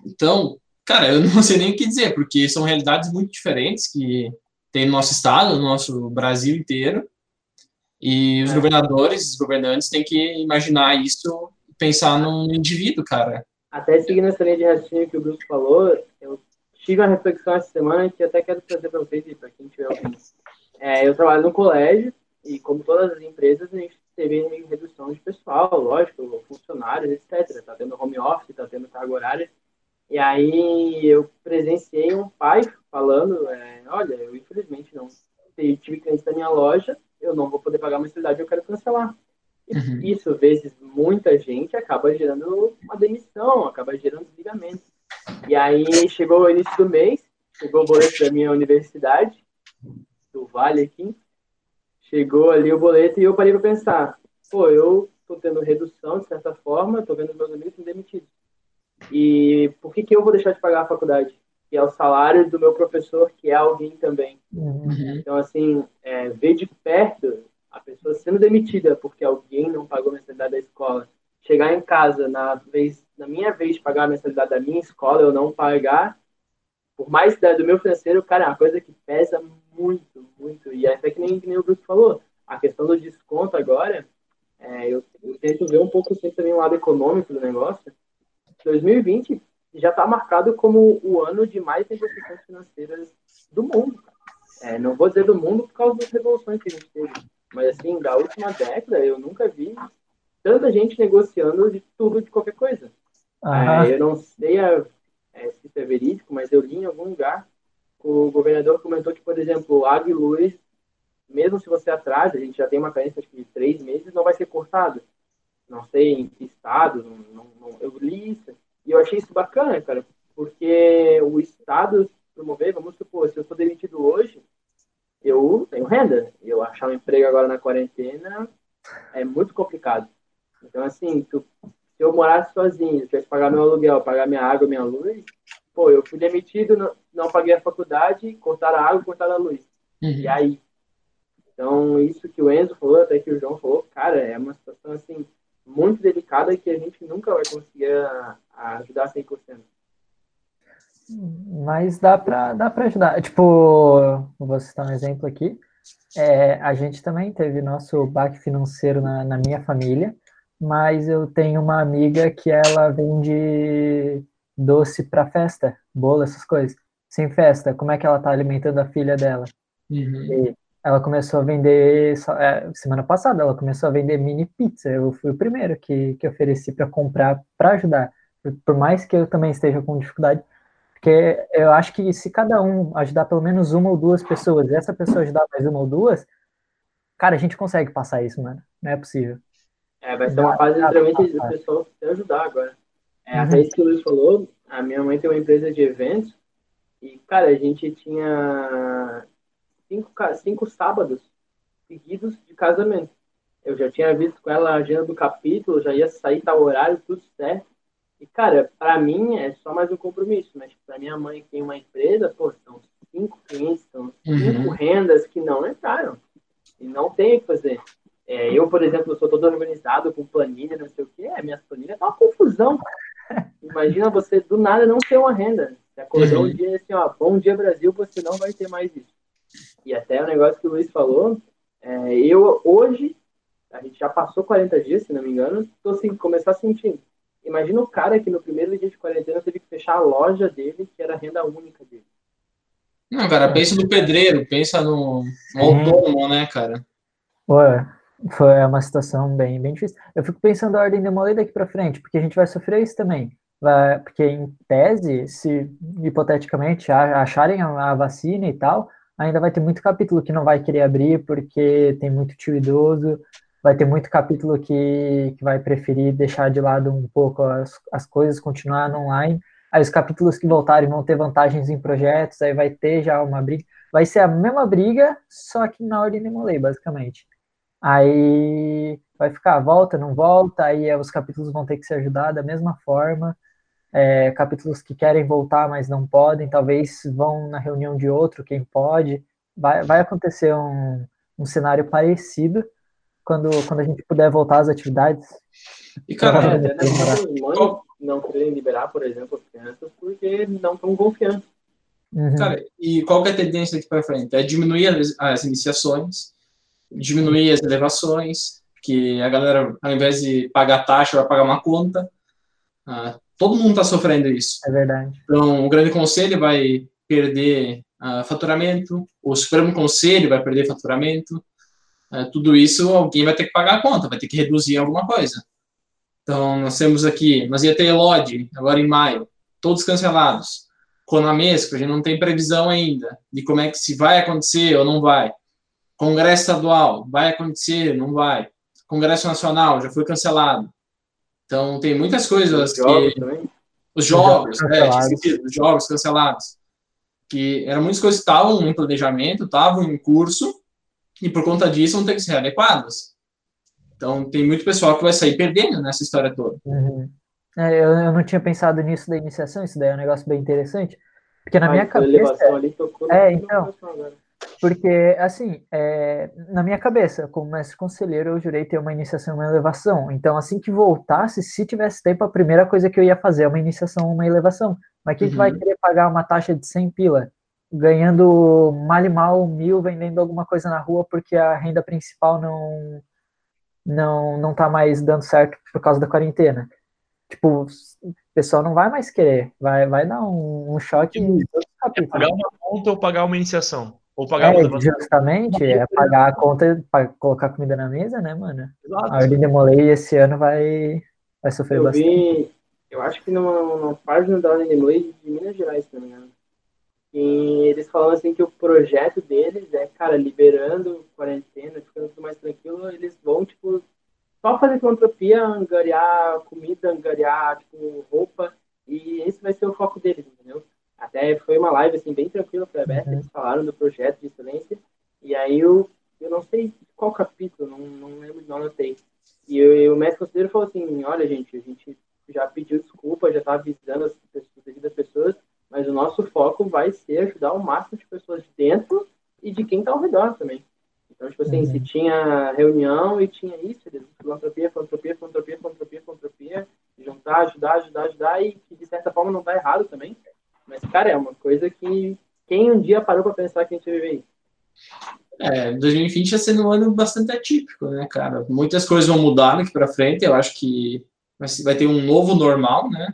Então, cara, eu [laughs] não sei nem o que dizer, porque são realidades muito diferentes que tem no nosso estado, no nosso Brasil inteiro. E os é. governadores, os governantes têm que imaginar isso, pensar no indivíduo, cara. Até seguindo essa linha de raciocínio que o Bruce falou, eu tive uma reflexão essa semana que até quero trazer para vocês e para quem estiver ouvindo. É, eu trabalho no colégio e, como todas as empresas, a gente teve redução de pessoal, lógico, funcionários, etc. Está tendo home office, está tendo carga horária. E aí eu presenciei um pai falando, é, olha, eu infelizmente não tive clientes da minha loja, eu não vou poder pagar a mensalidade, eu quero cancelar. Uhum. Isso, vezes, muita gente acaba gerando uma demissão, acaba gerando desligamento. E aí chegou o início do mês, chegou o boleto da minha universidade, do Vale aqui, chegou ali o boleto e eu parei para pensar, pô, eu tô tendo redução de certa forma, tô vendo meus amigos sendo demitidos. E por que, que eu vou deixar de pagar a faculdade? Que é o salário do meu professor, que é alguém também. Uhum. Então, assim, é, ver de perto a pessoa sendo demitida porque alguém não pagou a mensalidade da escola, chegar em casa na vez na minha vez de pagar a mensalidade da minha escola, eu não pagar, por mais da, do meu financeiro, cara, é uma coisa que pesa muito, muito. E é até que nem, que nem o Bruce falou, a questão do desconto agora, é, eu, eu, tento ver um pouco sempre também o lado econômico do negócio, 2020 já está marcado como o ano de mais negociações financeiras do mundo. É, não vou dizer do mundo por causa das revoluções que a gente teve, mas assim, da última década eu nunca vi tanta gente negociando de tudo, de qualquer coisa. É, eu não sei a, é, se isso é verídico, mas eu li em algum lugar o governador comentou que, por exemplo, água e luz, mesmo se você atrasa, a gente já tem uma carência de três meses, não vai ser cortado não sei em que estado, não, não, eu li isso, e eu achei isso bacana, cara, porque o Estado promover, vamos supor, se eu sou demitido hoje, eu tenho renda, eu achar um emprego agora na quarentena é muito complicado. Então, assim, tu, se eu morasse sozinho, tivesse que pagar meu aluguel, pagar minha água, minha luz, pô, eu fui demitido, não, não paguei a faculdade, cortaram a água, cortaram a luz. Uhum. E aí? Então, isso que o Enzo falou, até que o João falou, cara, é uma situação, assim, muito delicada que a gente nunca vai conseguir a, a ajudar 100%. Mas dá para dá pra ajudar. Tipo, vou citar um exemplo aqui. É, a gente também teve nosso baque financeiro na, na minha família, mas eu tenho uma amiga que ela vende doce para festa, bolo, essas coisas. Sem festa, como é que ela tá alimentando a filha dela? Uhum. Ela começou a vender, é, semana passada, ela começou a vender mini pizza. Eu fui o primeiro que, que ofereci para comprar, para ajudar. Por mais que eu também esteja com dificuldade, porque eu acho que se cada um ajudar pelo menos uma ou duas pessoas, e essa pessoa ajudar mais uma ou duas, cara, a gente consegue passar isso, mano. Não é possível. É, vai ser uma fase extremamente do pessoal se ajudar agora. É, uhum. até isso que o Luiz falou, a minha mãe tem uma empresa de eventos, e, cara, a gente tinha cinco, cinco sábados seguidos de casamento. Eu já tinha visto com ela a agenda do capítulo, já ia sair tal horário, tudo certo. E, cara, para mim é só mais um compromisso, mas para minha mãe que tem uma empresa, pô, são cinco clientes, são cinco uhum. rendas que não entraram. E não tem o que fazer. É, eu, por exemplo, sou todo organizado com planilha, não sei o quê, minhas planilhas tá uma confusão. [laughs] Imagina você do nada não ter uma renda. Você acordou uhum. um dia assim, ó, bom dia Brasil, você não vai ter mais isso. E até o negócio que o Luiz falou, é, eu hoje, a gente já passou 40 dias, se não me engano, tô assim, começar a sentir Imagina o cara que no primeiro dia de quarentena teve que fechar a loja dele, que era a renda única dele. Não, cara, pensa no pedreiro, pensa no, no autônomo, né, cara? Ué, foi uma situação bem, bem difícil. Eu fico pensando a ordem de demolei daqui para frente, porque a gente vai sofrer isso também. Vai, porque, em tese, se hipoteticamente acharem a, a vacina e tal, ainda vai ter muito capítulo que não vai querer abrir porque tem muito tio idoso, vai ter muito capítulo que, que vai preferir deixar de lado um pouco as, as coisas, continuar no online. Aí os capítulos que voltarem vão ter vantagens em projetos, aí vai ter já uma briga. Vai ser a mesma briga, só que na ordem de Molay, basicamente. Aí vai ficar, volta, não volta, aí os capítulos vão ter que se ajudar da mesma forma. É, capítulos que querem voltar, mas não podem, talvez vão na reunião de outro, quem pode. Vai, vai acontecer um, um cenário parecido, quando, quando a gente puder voltar às atividades. E, cara, até não querem liberar, por exemplo, as crianças porque não estão confiando. Uhum. Cara, e qual que é a tendência aqui para frente? É diminuir as, as, iniciações, diminuir as elevações, que a galera, ao invés de pagar taxa, vai pagar uma conta. Ah, todo mundo está sofrendo isso. É verdade. Então, o Grande Conselho vai perder uh, faturamento, o Supremo Conselho vai perder faturamento, é, tudo isso alguém vai ter que pagar a conta, vai ter que reduzir alguma coisa. Então, nós temos aqui, nós ia ter Elod, agora em maio, todos cancelados. Conamesco, a gente não tem previsão ainda de como é que se vai acontecer ou não vai. Congresso estadual, vai acontecer, não vai. Congresso nacional, já foi cancelado. Então, tem muitas coisas os que... Também. Os jogos, os jogos, é, os jogos cancelados. Que eram muitas coisas que estavam em planejamento, estavam em curso, e por conta disso vão ter que ser adequadas. Então, tem muito pessoal que vai sair perdendo nessa história toda. Uhum. É, eu, eu, não tinha pensado nisso da iniciação, isso daí é um negócio bem interessante. Porque na ah, minha cabeça. Ali, é, então. Porque, assim, é, na minha cabeça, como mestre conselheiro, eu jurei ter uma iniciação e uma elevação. Então, assim que voltasse, se tivesse tempo, a primeira coisa que eu ia fazer é uma iniciação uma elevação. Mas quem uhum. que vai querer pagar uma taxa de 100 pila? ganhando mal e mal mil vendendo alguma coisa na rua porque a renda principal não não não tá mais dando certo por causa da quarentena. Tipo, o pessoal não vai mais querer, vai, vai dar um, um choque. É pagar uma conta ou pagar uma iniciação? Ou pagar é, uma justamente, é pagar a conta para colocar comida na mesa, né, mano? Exato. A Ordem Demolei esse ano vai, vai sofrer eu bastante. Vi, eu acho que numa, numa página da Ordem Demolei de Minas Gerais, se não me engano e eles falam assim que o projeto deles é, cara, liberando quarentena, ficando tudo mais tranquilo, eles vão, tipo, só fazer filantropia, angariar comida, angariar, tipo, roupa, e esse vai ser o foco deles, entendeu? Até foi uma live, assim, bem tranquila, foi aberta, uhum. eles falaram do projeto de excelência, e aí eu, eu não sei qual capítulo, não, não lembro, não anotei. E, eu, e o mestre conselheiro falou assim, olha, gente, a gente já pediu desculpa, já tá avisando as, as, as pessoas, mas o nosso foco vai ser ajudar o máximo de pessoas de dentro e de quem está ao redor também. Então, tipo assim, uhum. se tinha reunião e tinha isso, filantropia, filantropia, filantropia, filantropia, filantropia, juntar, ajudar, ajudar, ajudar, e que de certa forma não está errado também. Mas, cara, é uma coisa que quem um dia parou para pensar que a gente viver isso? É, 2020 está sendo um ano bastante atípico, né, cara? Muitas coisas vão mudar daqui para frente, eu acho que vai ter um novo normal, né?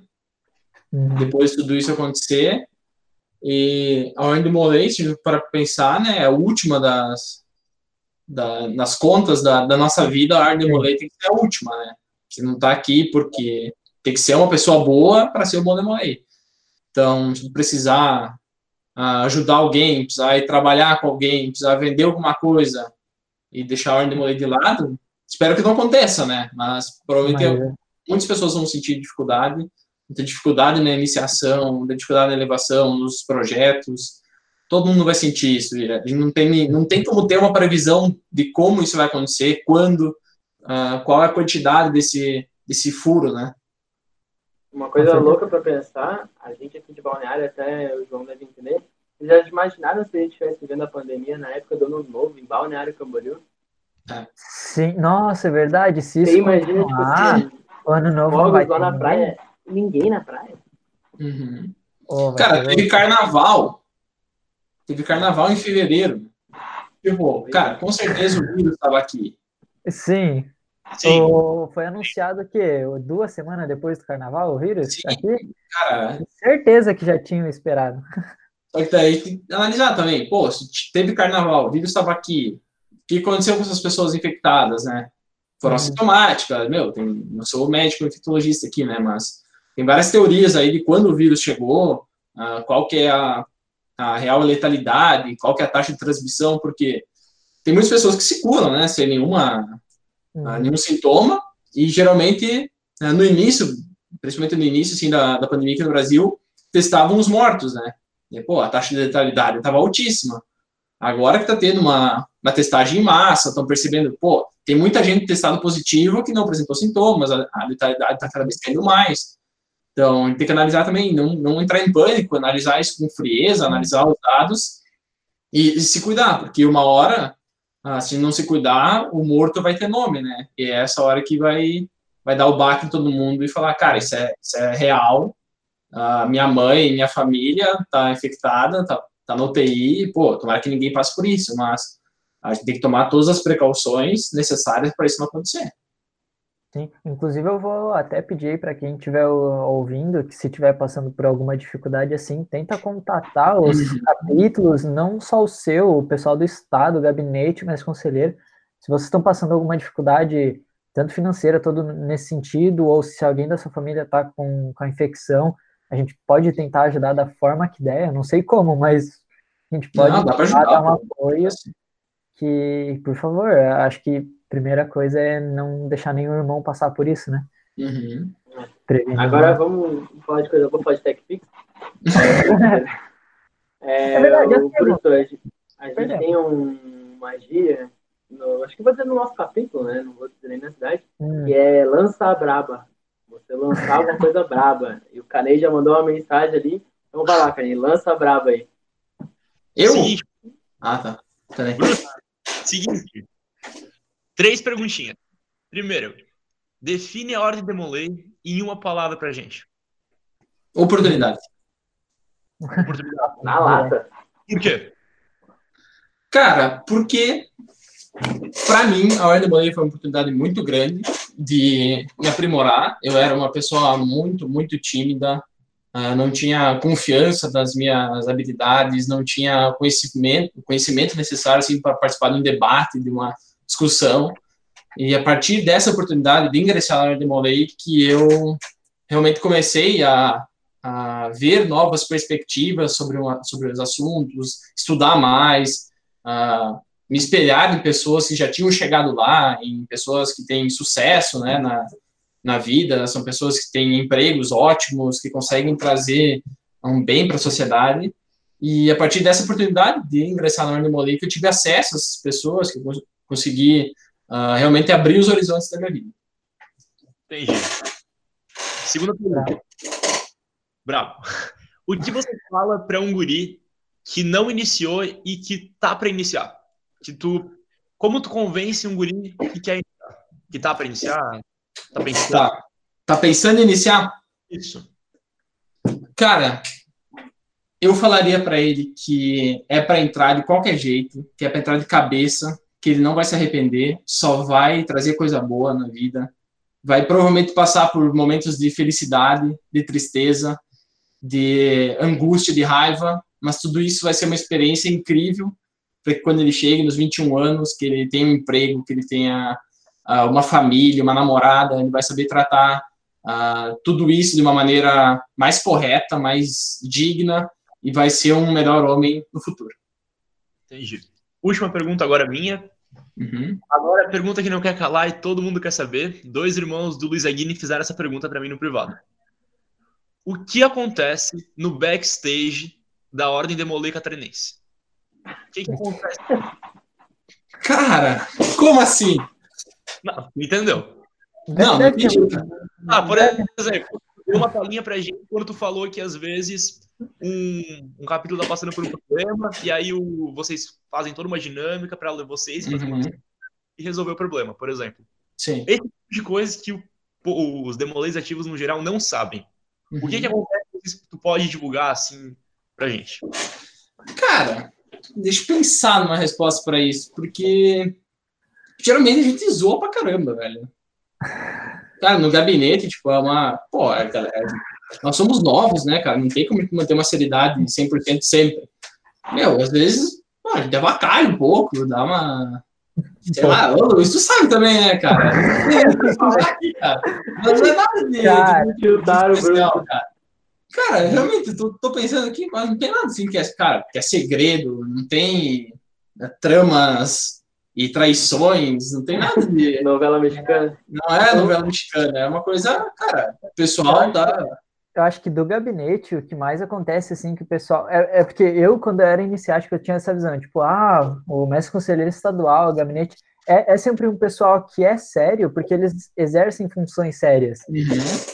depois de tudo isso acontecer. E a do Molay, para pensar, né, é a última das, da, das contas da, da, nossa vida, a do Molay tem que ser a última, né? Você não está aqui porque tem que ser uma pessoa boa para ser o bom Demolay. Então, se precisar uh, ajudar alguém, precisar ir trabalhar com alguém, precisar vender alguma coisa e deixar a Ordem de lado, espero que não aconteça, né? Mas provavelmente Mas, muitas pessoas vão sentir dificuldade muita dificuldade na iniciação, muita dificuldade na elevação, nos projetos. Todo mundo vai sentir isso. Não tem, não tem como ter uma previsão de como isso vai acontecer, quando, uh, qual é a quantidade desse, desse furo, né? Uma coisa louca para pensar, a gente aqui de Balneário, até o João deve entender, vocês já imaginaram se a gente estivesse vivendo a pandemia na época do Ano Novo, em Balneário Camboriú? Sim, nossa, é verdade. Se isso Você imagina, tipo assim, o ano novo fogos vai lá ter na ninguém. praia, ninguém na praia. Uhum. Vai Cara, teve carnaval. Teve carnaval em fevereiro. Tipo, cara, com certeza o vírus estava aqui. Sim. Sim. O- Foi anunciado que duas semanas depois do carnaval, o vírus Sim. aqui? Cara, Certeza que já tinham esperado. só que daí tem que analisar também. Pô, se teve carnaval, o vírus estava aqui. O que aconteceu com essas pessoas infectadas, né? Foram Uhum. assintomáticas. Meu, tem, não sou médico infectologista aqui, né? Mas tem várias teorias aí de quando o vírus chegou, ah, qual que é a, a real letalidade, qual que é a taxa de transmissão, porque tem muitas pessoas que se curam, né? Sem nenhuma ah, nenhum sintoma, e geralmente, ah, no início, principalmente no início assim, da, da pandemia aqui no Brasil, testavam os mortos, né? E, pô, a taxa de letalidade estava altíssima. Agora que está tendo uma, uma testagem em massa, estão percebendo, pô, tem muita gente testado positivo que não apresentou sintomas, a, a letalidade está cada vez caindo mais. Então, tem que analisar também, não, não entrar em pânico, analisar isso com frieza, analisar os dados e, e se cuidar, porque uma hora ah, se não se cuidar, o morto vai ter nome, né? E é essa hora que vai, vai dar o baque em todo mundo e falar, cara, isso é, isso é real, Ah, minha mãe, minha família tá infectada, tá, tá no UTI, pô, tomara que ninguém passe por isso, mas a gente tem que tomar todas as precauções necessárias para isso não acontecer. Sim, inclusive eu vou até pedir para quem estiver ouvindo, que se estiver passando por alguma dificuldade assim, tenta contatar os Uhum. capítulos, não só o seu, o pessoal do estado, o gabinete, mas conselheiro. Se vocês estão passando alguma dificuldade, tanto financeira, todo nesse sentido, ou se alguém da sua família está com, com a infecção, a gente pode tentar ajudar da forma que der, eu não sei como, mas a gente pode Não, tentar ajudar, dar um apoio que, por favor, acho que primeira coisa é não deixar nenhum irmão passar por isso, né? Uhum. Agora vamos falar de coisa boa, falar de TechPix. [laughs] É, É verdade, o. Bruto, a gente, a gente Perdemos. tem um, uma gíria, no- acho que vou dizer no nosso capítulo, né? Não vou dizer nem na cidade, Hum, que é lança a braba. Você lançar uma [laughs] coisa braba. E o Canei já mandou uma mensagem ali. Então vai lá, Canei, lança a braba aí. Eu? Seguinte, Ah, tá. Seguinte. Três perguntinhas. Primeiro, define a ordem de Demolay em uma palavra pra gente. Oportunidade. Oportunidade. Na lata. Por quê? Cara, porque para mim a Ordem Bolei foi uma oportunidade muito grande de me aprimorar. Eu era uma pessoa muito, muito tímida, ah, não tinha confiança das minhas habilidades, não tinha conhecimento, conhecimento necessário assim, para participar de um debate, de uma discussão. E a partir dessa oportunidade de ingressar na Ordem Bolei que eu realmente comecei a, a ver novas perspectivas sobre, uma, sobre os assuntos, estudar mais, ah, me espelhar em pessoas que já tinham chegado lá, em pessoas que têm sucesso né, na, na vida, são pessoas que têm empregos ótimos, que conseguem trazer um bem para a sociedade. E a partir dessa oportunidade de ingressar na Ordem Molei, que eu tive acesso a essas pessoas, que eu cons- consegui ah, realmente abrir os horizontes da minha vida. Entendi. Segunda pergunta. Bravo. O que você fala pra um guri que não iniciou e que tá pra iniciar? Que tu, como tu convence um guri que quer iniciar? Que tá pra iniciar? Tá pensando Tá, tá pensando em iniciar? nisso? Cara, eu falaria para ele que é para entrar de qualquer jeito, que é para entrar de cabeça, que ele não vai se arrepender, só vai trazer coisa boa na vida, vai provavelmente passar por momentos de felicidade, de tristeza, de angústia, de raiva, mas tudo isso vai ser uma experiência incrível para que quando ele chegue nos 21 anos, que ele tenha um emprego, que ele tenha ah, uma família, uma namorada, ele vai saber tratar ah, tudo isso de uma maneira mais correta, mais digna e vai ser um melhor homem no futuro. Entendi. Última pergunta agora minha. Uhum. Agora a pergunta que não quer calar e todo mundo quer saber. Dois irmãos do Luiz Aguini fizeram essa pergunta pra mim no privado. O que acontece no backstage da Ordem Demolei Catarinense? O que, que acontece? Cara, como assim? Não, entendeu? Não, não entendi. Ah, por exemplo, deu uma palhinha pra gente quando tu falou que às vezes um, um capítulo tá passando por um problema e aí o, vocês fazem toda uma dinâmica para vocês uhum. e resolver o problema, por exemplo. Sim. Esse tipo de coisas que o, os demolês ativos no geral não sabem. Uhum. O que, que uhum. acontece que tu pode divulgar assim pra gente? Cara, deixa eu pensar numa resposta para isso, porque geralmente a gente zoa pra caramba, velho. Cara, no gabinete, tipo, é uma. Pô, é, galera, nós somos novos, né, cara? Não tem como manter uma seriedade 100% sempre. Meu, às vezes, a gente avacalha um pouco, dá uma. Sei lá, ô Luiz, tu sabe também, né, cara? Mas não é nada de. Cara, de, de, de especial, cara. Cara, realmente, tô, tô pensando aqui, mas não tem nada assim que é, cara, que é segredo, não tem né, tramas e traições, não tem nada de. [laughs] novela mexicana. Não é novela mexicana, é uma coisa, cara, pessoal da. Eu acho que do gabinete, o que mais acontece, assim, que o pessoal. É, é porque eu, quando eu era iniciático, eu tinha essa visão, tipo, ah, o mestre conselheiro estadual, o gabinete é, é, sempre um pessoal que é sério, porque eles exercem funções sérias. Uhum.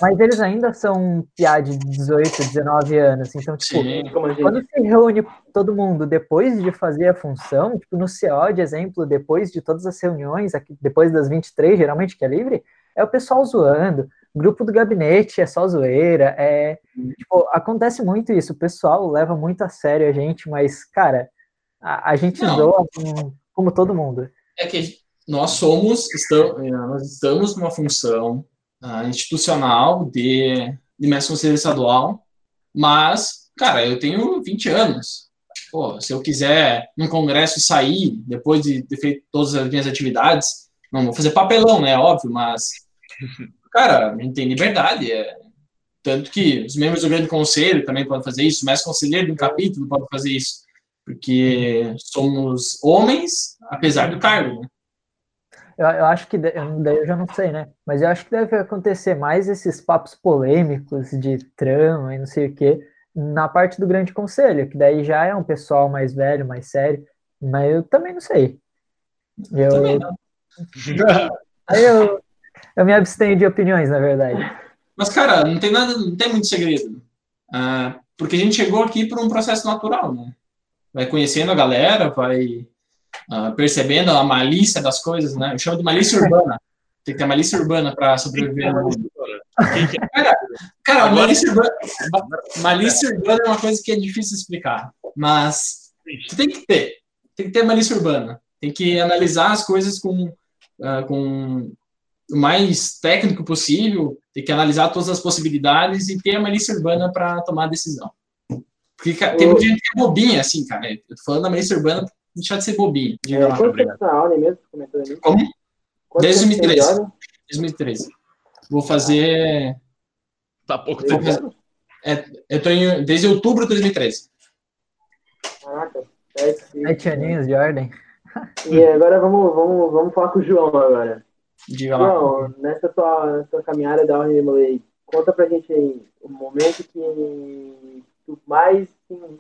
Mas eles ainda são piá de 18, 19 anos. Então, tipo, Sim, quando se reúne todo mundo depois de fazer a função, tipo, no CO, de exemplo, depois de todas as reuniões, aqui, depois das 23, geralmente, que é livre, é o pessoal zoando. Grupo do gabinete é só zoeira. É, uhum. tipo, acontece muito isso. O pessoal leva muito a sério a gente, mas, cara, a, a gente Não. zoa como, como todo mundo. É que nós somos, estamos, é, nós estamos numa função uh, institucional de, de mestre conselheiro estadual, mas, cara, eu tenho 20 anos. Pô, se eu quiser num congresso sair depois de ter feito todas as minhas atividades, não vou fazer papelão, né? Óbvio, mas, [laughs] cara, a gente tem liberdade. É, tanto que os membros do grande conselho também podem fazer isso, mestre conselheiro de um capítulo pode fazer isso, porque somos homens, apesar do cargo, né? Eu, eu acho que, daí eu já não sei, né? Mas eu acho que deve acontecer mais esses papos polêmicos de trama e não sei o quê na parte do grande conselho, que daí já é um pessoal mais velho, mais sério, mas eu também não sei. Eu, também não. [laughs] Aí eu, eu me abstenho de opiniões, na verdade. Mas, cara, não tem nada, não tem muito segredo. Ah, porque a gente chegou aqui por um processo natural, né? Vai conhecendo a galera, vai uh, percebendo a malícia das coisas, né? Eu chamo de malícia urbana. Tem que ter malícia urbana para sobreviver no mundo. Cara, cara malícia, urbana, malícia urbana é uma coisa que é difícil explicar, mas tem que ter. Tem que ter malícia urbana. Tem que analisar as coisas com, uh, com o mais técnico possível, tem que analisar todas as possibilidades e ter a malícia urbana para tomar a decisão. Porque cara, tem muita gente que é bobinha, assim, cara. Eu tô falando da malícia urbana deixar de ser bobinho. É, lá, quanto tempo tá na aula mesmo? Como? Desde 2013. 2013. Vou fazer. Tá pouco tempo. É, eu tô em, desde outubro de 2013. Caraca, sete aninhos de ordem. E agora vamos, vamos, vamos falar com o João agora. Diga lá. nessa tua, tua caminhada da Ordem de Molei, conta pra gente aí o momento que tu mais assim,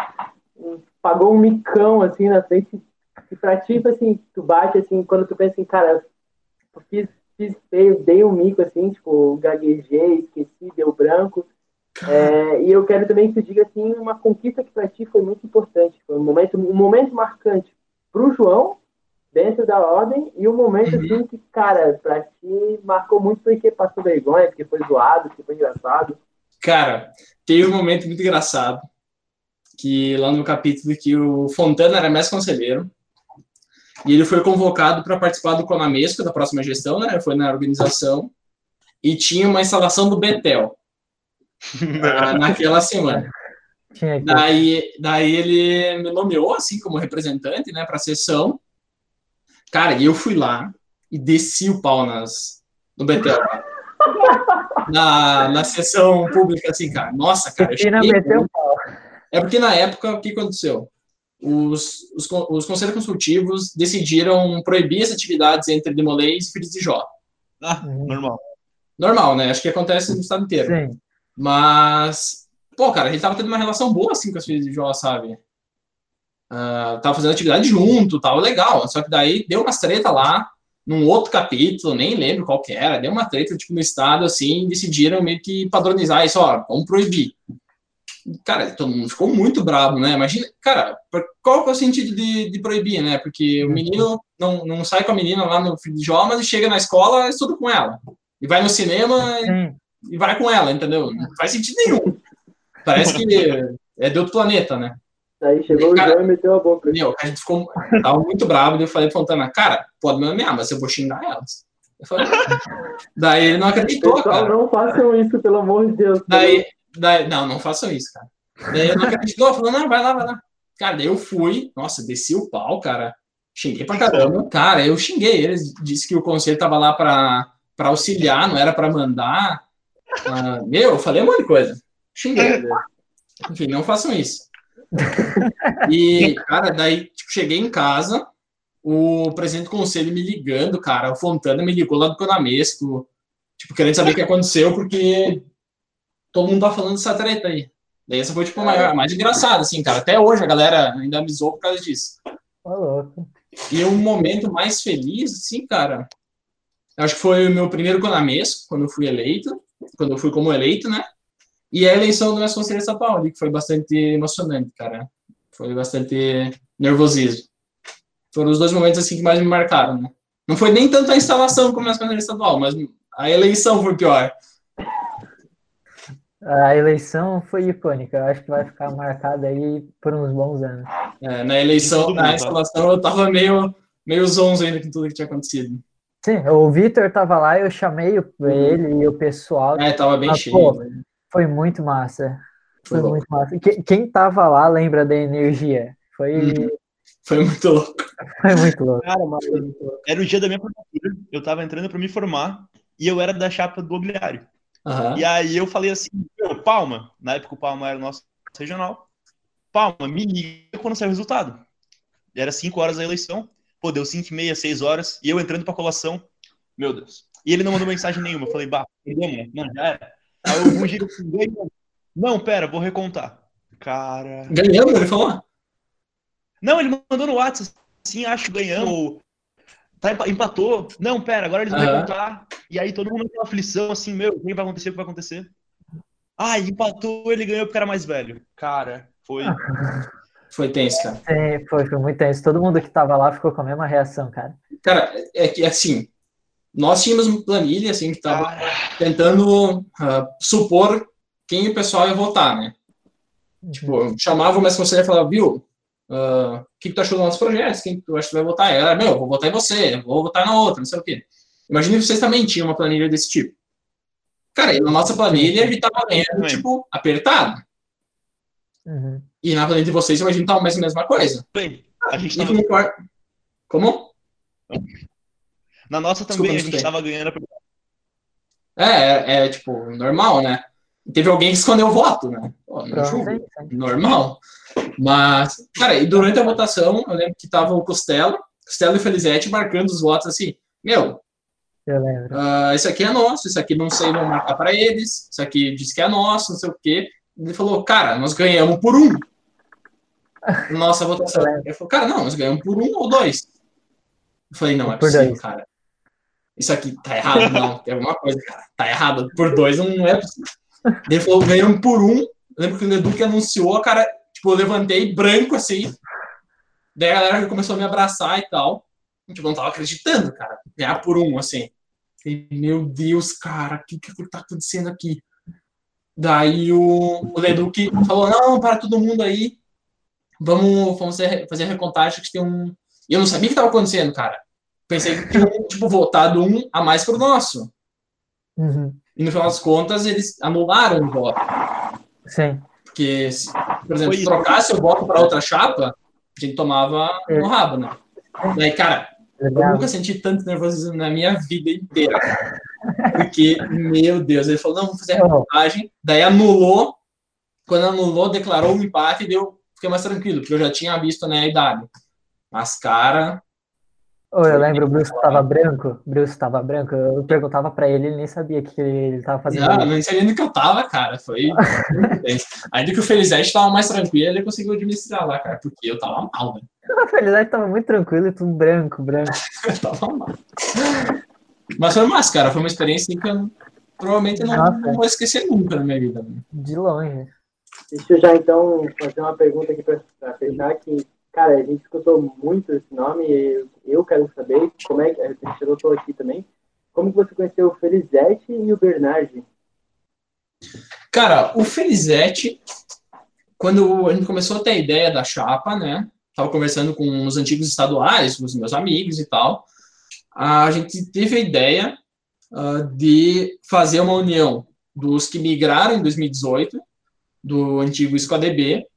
pagou um micão, assim, na frente, e pra ti, tipo, assim, tu bate, assim, quando tu pensa assim, cara, eu fiz, fiz feio, dei um mico, assim, tipo, gaguejei, esqueci, deu branco, é, e eu quero também que tu diga, assim, uma conquista que pra ti foi muito importante, foi um momento, um momento marcante pro João, dentro da ordem, e um momento, uhum. assim, que, cara, pra ti marcou muito porque passou vergonha, porque foi zoado, porque foi engraçado. Cara, teve um momento muito engraçado, que lá no capítulo que o Fontana era mestre conselheiro e ele foi convocado para participar do Conamesco da próxima gestão, né? Foi na organização e tinha uma instalação do Betel [laughs] naquela semana. Daí, daí ele me nomeou assim como representante, né, para a sessão. Cara, e eu fui lá e desci o pau nas no Betel. na, na sessão pública, assim, cara. Nossa, cara. Eu cheguei, é porque na época, o que aconteceu? Os, os, os conselhos consultivos decidiram proibir as atividades entre Demolês e Filhos de Jó. Ah, normal. Normal, né? Acho que acontece no estado inteiro. Sim. Mas, pô, cara, a gente tava tendo uma relação boa assim com as Filhos de Jó, sabe? Uh, tava fazendo atividade junto, tava legal. Só que daí deu umas treta lá. num outro capítulo, nem lembro qual que era, deu uma treta, tipo, no estado, assim, decidiram meio que padronizar isso, ó, vamos proibir. Cara, todo mundo ficou muito bravo, né? Imagina, cara, qual que é o sentido de, de proibir, né? Porque o menino não, não sai com a menina lá no idiomas e chega na escola e estuda com ela. E vai no cinema e, e vai com ela, entendeu? Não faz sentido nenhum. Parece que é de outro planeta, né? Aí chegou o João e meteu a boca. Meu, a gente ficou tava muito bravo, eu falei pro Fontana, cara, pode me nomear, mas eu vou xingar elas. Falei, [laughs] daí ele não acreditou, Pessoal, cara. Não façam isso, pelo amor de Deus. Daí, daí, não, não façam isso, cara. Daí ele não acreditou, falou, não, vai lá, vai lá. Cara, daí eu fui, nossa, desci o pau, cara. Xinguei pra caramba. Cara, eu xinguei eles, disse que o conselho tava lá pra, pra auxiliar, não era pra mandar. Uh, meu, eu falei um monte de coisa. Xinguei. Enfim, não façam isso. E, cara, daí, tipo, cheguei em casa, o presidente do conselho me ligando, cara, o Fontana me ligou lá do Conamesco, tipo, querendo saber o que aconteceu, porque todo mundo tá falando dessa treta aí. Daí essa foi, tipo, a maior, mais engraçada, assim, cara. Até hoje a galera ainda me zoou por causa disso. E o momento mais feliz, assim, cara, acho que foi o meu primeiro Conamesco, quando eu fui eleito, quando eu fui como eleito, né? E a eleição do nosso conselho estadual, que foi bastante emocionante, cara. Foi bastante nervosismo. Foram os dois momentos assim que mais me marcaram, né? Não foi nem tanto a instalação como na conselho estadual, mas a eleição foi pior. A eleição foi icônica, eu acho que vai ficar marcada aí por uns bons anos. É, na eleição, na instalação, eu tava meio, meio zonzo ainda com tudo que tinha acontecido. Sim, o Vitor tava lá, eu chamei ele e o pessoal. É, tava bem cheio. Pô, foi muito massa. Foi, foi muito massa. Quem tava lá lembra da energia. Foi. Uhum. Foi muito louco. [laughs] Foi muito louco. Cara, mano, era o dia da minha formatura. Eu tava entrando para me formar e eu era da chapa do mobiliário. Uhum. E aí eu falei assim, Palma, na época o Palma era o nosso regional. Palma, me liga quando sair o resultado. Era 5 horas da eleição. Pô, deu 5 e meia, 6 horas. E eu entrando pra colação. Meu Deus. E ele não mandou mensagem nenhuma. Eu falei, bah, perdemos, Não, já era. Aí o Bugiro ganhou. Não, pera, vou recontar. Cara. Ganhamos, ele falou? Não, ele mandou no WhatsApp assim, acho que ganhamos. Tá, empatou. Não, pera, agora eles vão uhum. recontar. E aí todo mundo naquela aflição, assim, meu, o que vai acontecer? O que vai acontecer? Ah, empatou, ele ganhou porque era mais velho. Cara, foi. Foi tenso, cara. É, foi, foi muito tenso. Todo mundo que tava lá ficou com a mesma reação, cara. Cara, é que assim, nós tínhamos uma planilha, assim, que estava tentando uh, supor quem o pessoal ia votar, né? Tipo, chamava o mestre conselheiro e falava, viu, uh, o que, que tu achou dos nossos projetos? Quem tu acha que vai votar? Ela, meu, vou votar em você, vou votar na outra, não sei o quê. Imagina que vocês também tinham uma planilha desse tipo. Cara, e na nossa planilha a gente tava ganhando, tipo, apertado. Uhum. E na planilha de vocês, imagina que tava mais a mesma coisa. Bem, a gente tava... Como? Na nossa também Desculpa, a gente estava ganhando. É, é, é, tipo, normal, né? Teve alguém que escondeu o voto, né? Pô, normal. Mas, cara, e durante a votação, eu lembro que tava o Costello, Costello e Felizete marcando os votos assim, meu, uh, isso aqui é nosso, isso aqui não sei, vão marcar para eles, isso aqui diz que é nosso, não sei o quê. Ele falou, cara, nós ganhamos por um. [laughs] Nossa votação. Ele falou, cara, não, nós ganhamos por um ou dois. Eu falei, não, é possível, cara isso aqui tá errado, [laughs] não, tem alguma coisa, cara, tá errado, por dois não é possível. Ele falou, ganham por um, eu lembro que o Edu que anunciou, cara, tipo, eu levantei branco assim, daí a galera começou a me abraçar e tal, tipo, não tava acreditando, cara, ganhar por um, assim. E, meu Deus, cara, o que que tá acontecendo aqui? Daí o, o Leduc falou, não, para todo mundo aí, vamos, vamos fazer a recontagem que tem um... E eu não sabia o que estava acontecendo, cara pensei que tinham, tipo, votado um a mais pro nosso. Uhum. E no final das contas, eles anularam o voto. Sim. Porque, se, por exemplo, se trocasse o voto para outra chapa, a gente tomava é. no rabo, né? E aí, cara, Legal. eu nunca senti tanto nervosismo na minha vida inteira. Porque, meu Deus, ele falou, não, vamos fazer a reportagem. Daí anulou. Quando anulou, declarou o um empate e deu, fiquei mais tranquilo, porque eu já tinha visto né, a idade. Mas, cara, Oh, eu lembro, o Bruce estava branco. Bruce estava branco. Eu perguntava para ele, ele nem sabia que ele estava fazendo. Não, não sabia nem que eu tava, cara. Foi. [laughs] Ainda que o Felizete estava mais tranquilo, ele conseguiu administrar lá, cara, porque eu tava mal, velho. Na realidade tava muito tranquilo e tudo branco, branco. [laughs] Mas foi massa, cara. Foi uma experiência que eu provavelmente não, não vou esquecer nunca na minha vida. Né? De longe. Deixa eu já então fazer uma pergunta aqui para fechar, que, cara, a gente escutou muito esse nome e eu quero saber como é que, a gente eu aqui também, como você conheceu o Felizete e o Bernardi? Cara, o Felizete, quando a gente começou a ter a ideia da chapa, né, tava conversando com os antigos estaduais, com os meus amigos e tal, a gente teve a ideia uh, de fazer uma união dos que migraram em 2018 do antigo ScoDB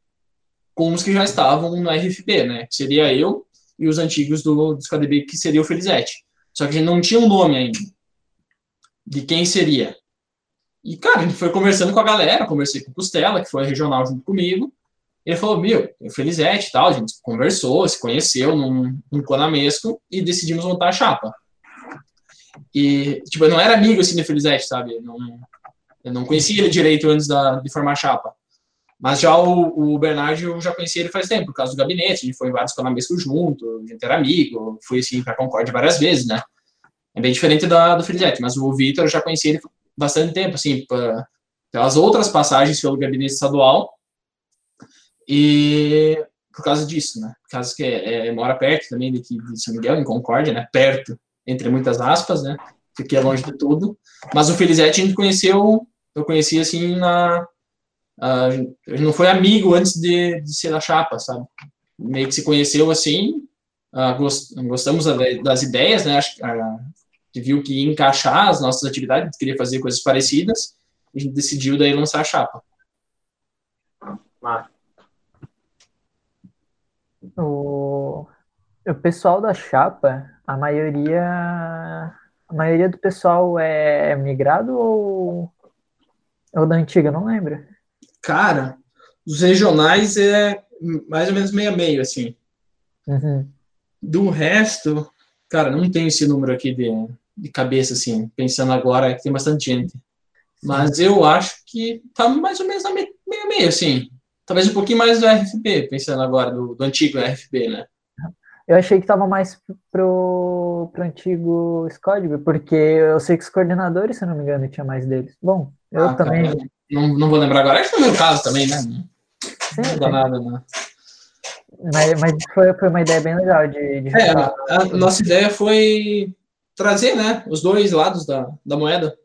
com os que já estavam no RFB, né? Que seria eu e os antigos do, do ScoDB, que seria o Felizete. Só que a gente não tinha um nome ainda de quem seria. E, cara, a gente foi conversando com a galera, conversei com o Costela, que foi regional junto comigo. Ele falou, meu, o Felizete e tal, a gente conversou, se conheceu num, num Clanamesco e decidimos montar a chapa. E, tipo, eu não era amigo, assim, do Felizete, sabe? Eu não, eu não conhecia ele direito antes da, de formar a chapa. Mas já o, o Bernardo eu já conhecia ele faz tempo, por causa do gabinete, a gente foi em vários canamescos junto, a gente era amigo, fui assim para Concórdia várias vezes, né? É bem diferente da, do Felizete, mas o Vitor eu já conhecia ele bastante tempo, assim, pra, pelas outras passagens pelo gabinete estadual e por causa disso, né? Por causa que é, é, mora perto também de, de São Miguel, em Concórdia, né? Perto, entre muitas aspas, né? Porque é longe de tudo. Mas o Felizete a gente conheceu, eu conheci assim na a gente não foi amigo antes de, de ser da chapa, sabe? Meio que se conheceu assim, gost, gostamos das ideias, né? Acho, a gente viu que ia encaixar as nossas atividades, queria fazer coisas parecidas, e a gente decidiu daí lançar a chapa. O, o pessoal da chapa, a maioria, a maioria do pessoal é migrado ou, ou da antiga, não lembro. Cara, os regionais é mais ou menos meio a meio, assim. Uhum. Do resto, cara, não tem esse número aqui de, de cabeça, assim, pensando agora que tem bastante gente. Mas eu acho que tá mais ou menos a meio, meio a meio, assim. Talvez um pouquinho mais do RFB, pensando agora, do, do antigo RFB, né? Eu achei que tava mais pro, pro antigo Scodby, porque eu sei que os coordenadores, se não me engano, tinha mais deles. Bom, eu ah, também. Cara, não, não vou lembrar agora. Acho que foi o meu caso também, né? Sim, não dá nada, né? Mas, mas foi, foi uma ideia bem legal de, de é, a, a, nossa ideia foi trazer, né, os dois lados da, da moeda,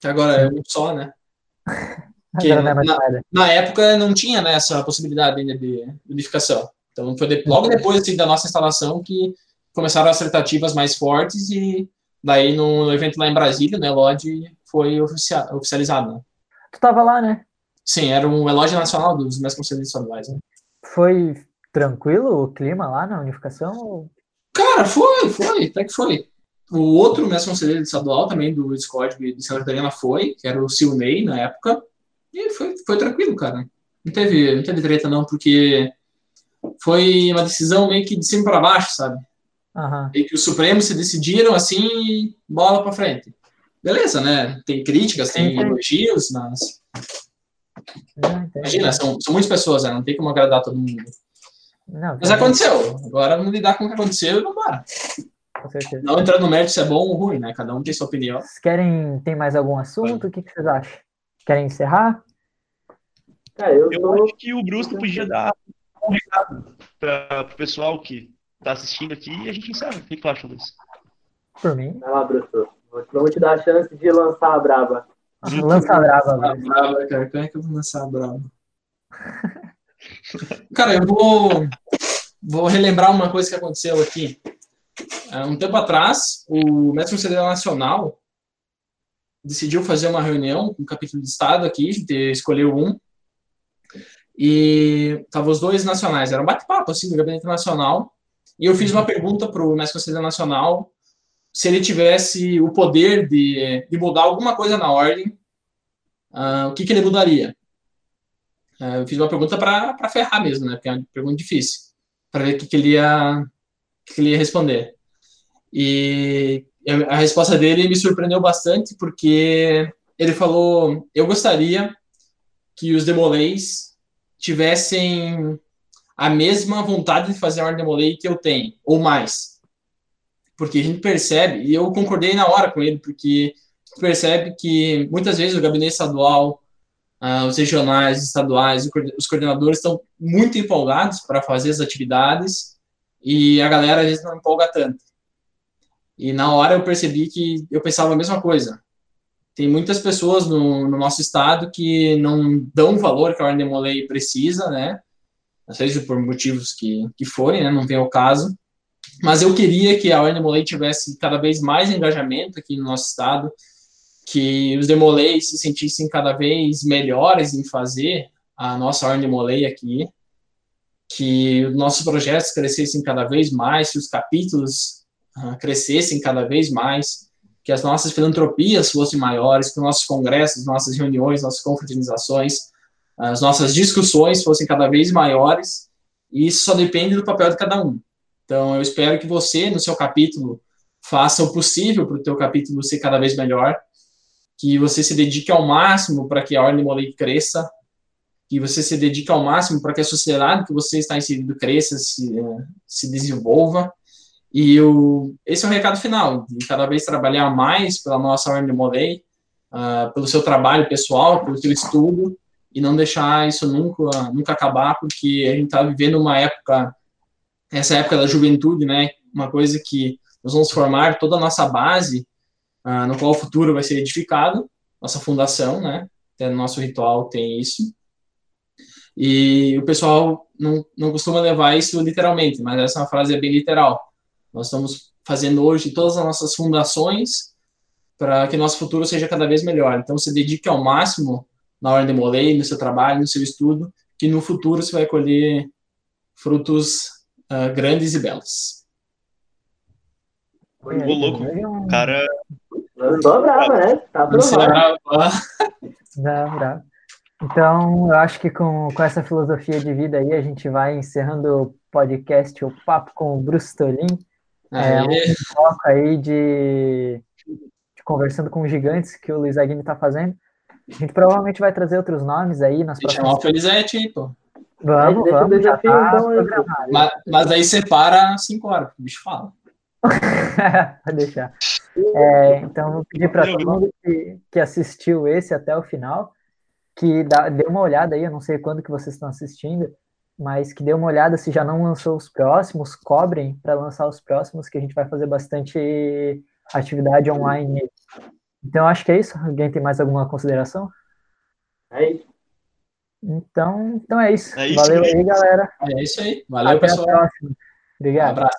que agora é um só, né? [laughs] Que é na, na, época não tinha né, essa possibilidade ainda de unificação. Então foi de, logo depois assim, da nossa instalação que começaram as tratativas mais fortes e daí no evento lá em Brasília, né, LOD foi oficia, oficializado. Né? Tu tava lá, né? Sim, era um elogio nacional dos meus conselheiros estaduais. Né? Foi tranquilo o clima lá na unificação? Cara, foi, foi, até que foi. O outro mestre conselheiro estadual também do Discord de Santa Catarina foi, que era o Silney na época, e foi, foi tranquilo, cara. Não teve, não teve treta não, porque foi uma decisão meio que de cima para baixo, sabe? Uhum. E que os Supremos se decidiram assim, bola para frente beleza, né? Tem críticas, tem elogios, mas. Imagina, são, são muitas pessoas, né? Não tem como agradar todo mundo. Não, mas aconteceu. Agora vamos lidar com o que aconteceu e vamos embora. Não entrando no mérito se é bom ou ruim, né? Cada um tem sua opinião. Vocês querem. Tem mais algum assunto? O que, que vocês acham? Querem encerrar? Cara, eu, eu tô... acho que o Brusco podia dar um recado para o pessoal que está assistindo aqui e a gente encerra. O que, que tu acha disso? Por mim. Vai lá, Brusco. Vamos te dar a chance de lançar a braba. Lança a braba. A braba, cara. Como é que eu vou lançar a braba? cara, eu vou, vou relembrar uma coisa que aconteceu aqui. Um tempo atrás, o Mestre Conselheiro Nacional decidiu fazer uma reunião com o capítulo de Estado aqui, a gente escolheu um, e estavam os dois nacionais, era um bate-papo assim do Gabinete Nacional, e eu fiz uma pergunta para o Mestre Conselheiro Nacional se ele tivesse o poder de, de mudar alguma coisa na ordem, uh, o que, que ele mudaria? Uh, eu fiz uma pergunta para ferrar mesmo, né? Porque é uma pergunta difícil, para ver o que, que, ele ia, que, ele ia responder. E a resposta dele me surpreendeu bastante, porque ele falou: Eu gostaria que os demolês tivessem a mesma vontade de fazer a ordem demolei que eu tenho, ou mais. Porque a gente percebe, e eu concordei na hora com ele, porque percebe que muitas vezes o gabinete estadual, uh, os regionais, estaduais, os coordenadores estão muito empolgados para fazer as atividades e a galera às vezes não empolga tanto. E na hora eu percebi que eu pensava a mesma coisa. Tem muitas pessoas no, no nosso estado que não dão o valor que a Ordem Molei precisa, né? Seja por motivos que, que forem, né? Não vem ao caso. Mas eu queria que a Molei tivesse cada vez mais engajamento aqui no nosso estado, que os Demolei se sentissem cada vez melhores em fazer a nossa Molei aqui, que os nossos projetos crescessem cada vez mais, que os capítulos uh, crescessem cada vez mais, que as nossas filantropias fossem maiores, que os nossos congressos, nossas reuniões, nossas confraternizações, as nossas discussões fossem cada vez maiores, e isso só depende do papel de cada um. Então, eu espero que você, no seu capítulo, faça o possível para o teu capítulo ser cada vez melhor, que você se dedique ao máximo para que a Ordem Molei cresça, que você se dedique ao máximo para que a sociedade que você está inserido cresça, se, eh, se desenvolva. E o, esse é o recado final, de cada vez trabalhar mais pela nossa Ordem Molei, uh, pelo seu trabalho pessoal, pelo seu estudo, e não deixar isso nunca, nunca acabar, porque a gente está vivendo uma época, essa época da juventude, né, uma coisa que nós vamos formar toda a nossa base, uh, no qual o futuro vai ser edificado, nossa fundação, né, até no nosso ritual tem isso, e o pessoal não, não costuma levar isso literalmente, mas essa é frase bem literal. Nós estamos fazendo hoje todas as nossas fundações para que nosso futuro seja cada vez melhor. Então, se dedique ao máximo na hora de molei, no seu trabalho, no seu estudo, que no futuro você vai colher frutos uh, grandes e belos. Ô, louco, cara. Não tô brava, né? Tá bravo. Não, bravo. Então, eu acho que com, com essa filosofia de vida aí, a gente vai encerrando o podcast, o Papo com o Bruce Tolin. É um foco aí de, de, conversando com gigantes que o Luiz Aguini está fazendo. A gente provavelmente vai trazer outros nomes aí nas próximas... chamar o Felizete aí, pô. Vamos, Deixa vamos. desafio, tá então, mas, mas aí separa cinco horas, o bicho fala. [laughs] Pode deixar. É, então, vou pedir para todo mundo que, que assistiu esse até o final que dá, dê uma olhada aí, eu não sei quando que vocês estão assistindo, mas que dê uma olhada se já não lançou os próximos, cobrem para lançar os próximos, que a gente vai fazer bastante atividade online. Então, acho que é isso. Alguém tem mais alguma consideração? É isso. Então, então é isso. É isso Valeu aí. galera. É isso aí. Valeu, Até pessoal. a próxima. Obrigado. Um abraço.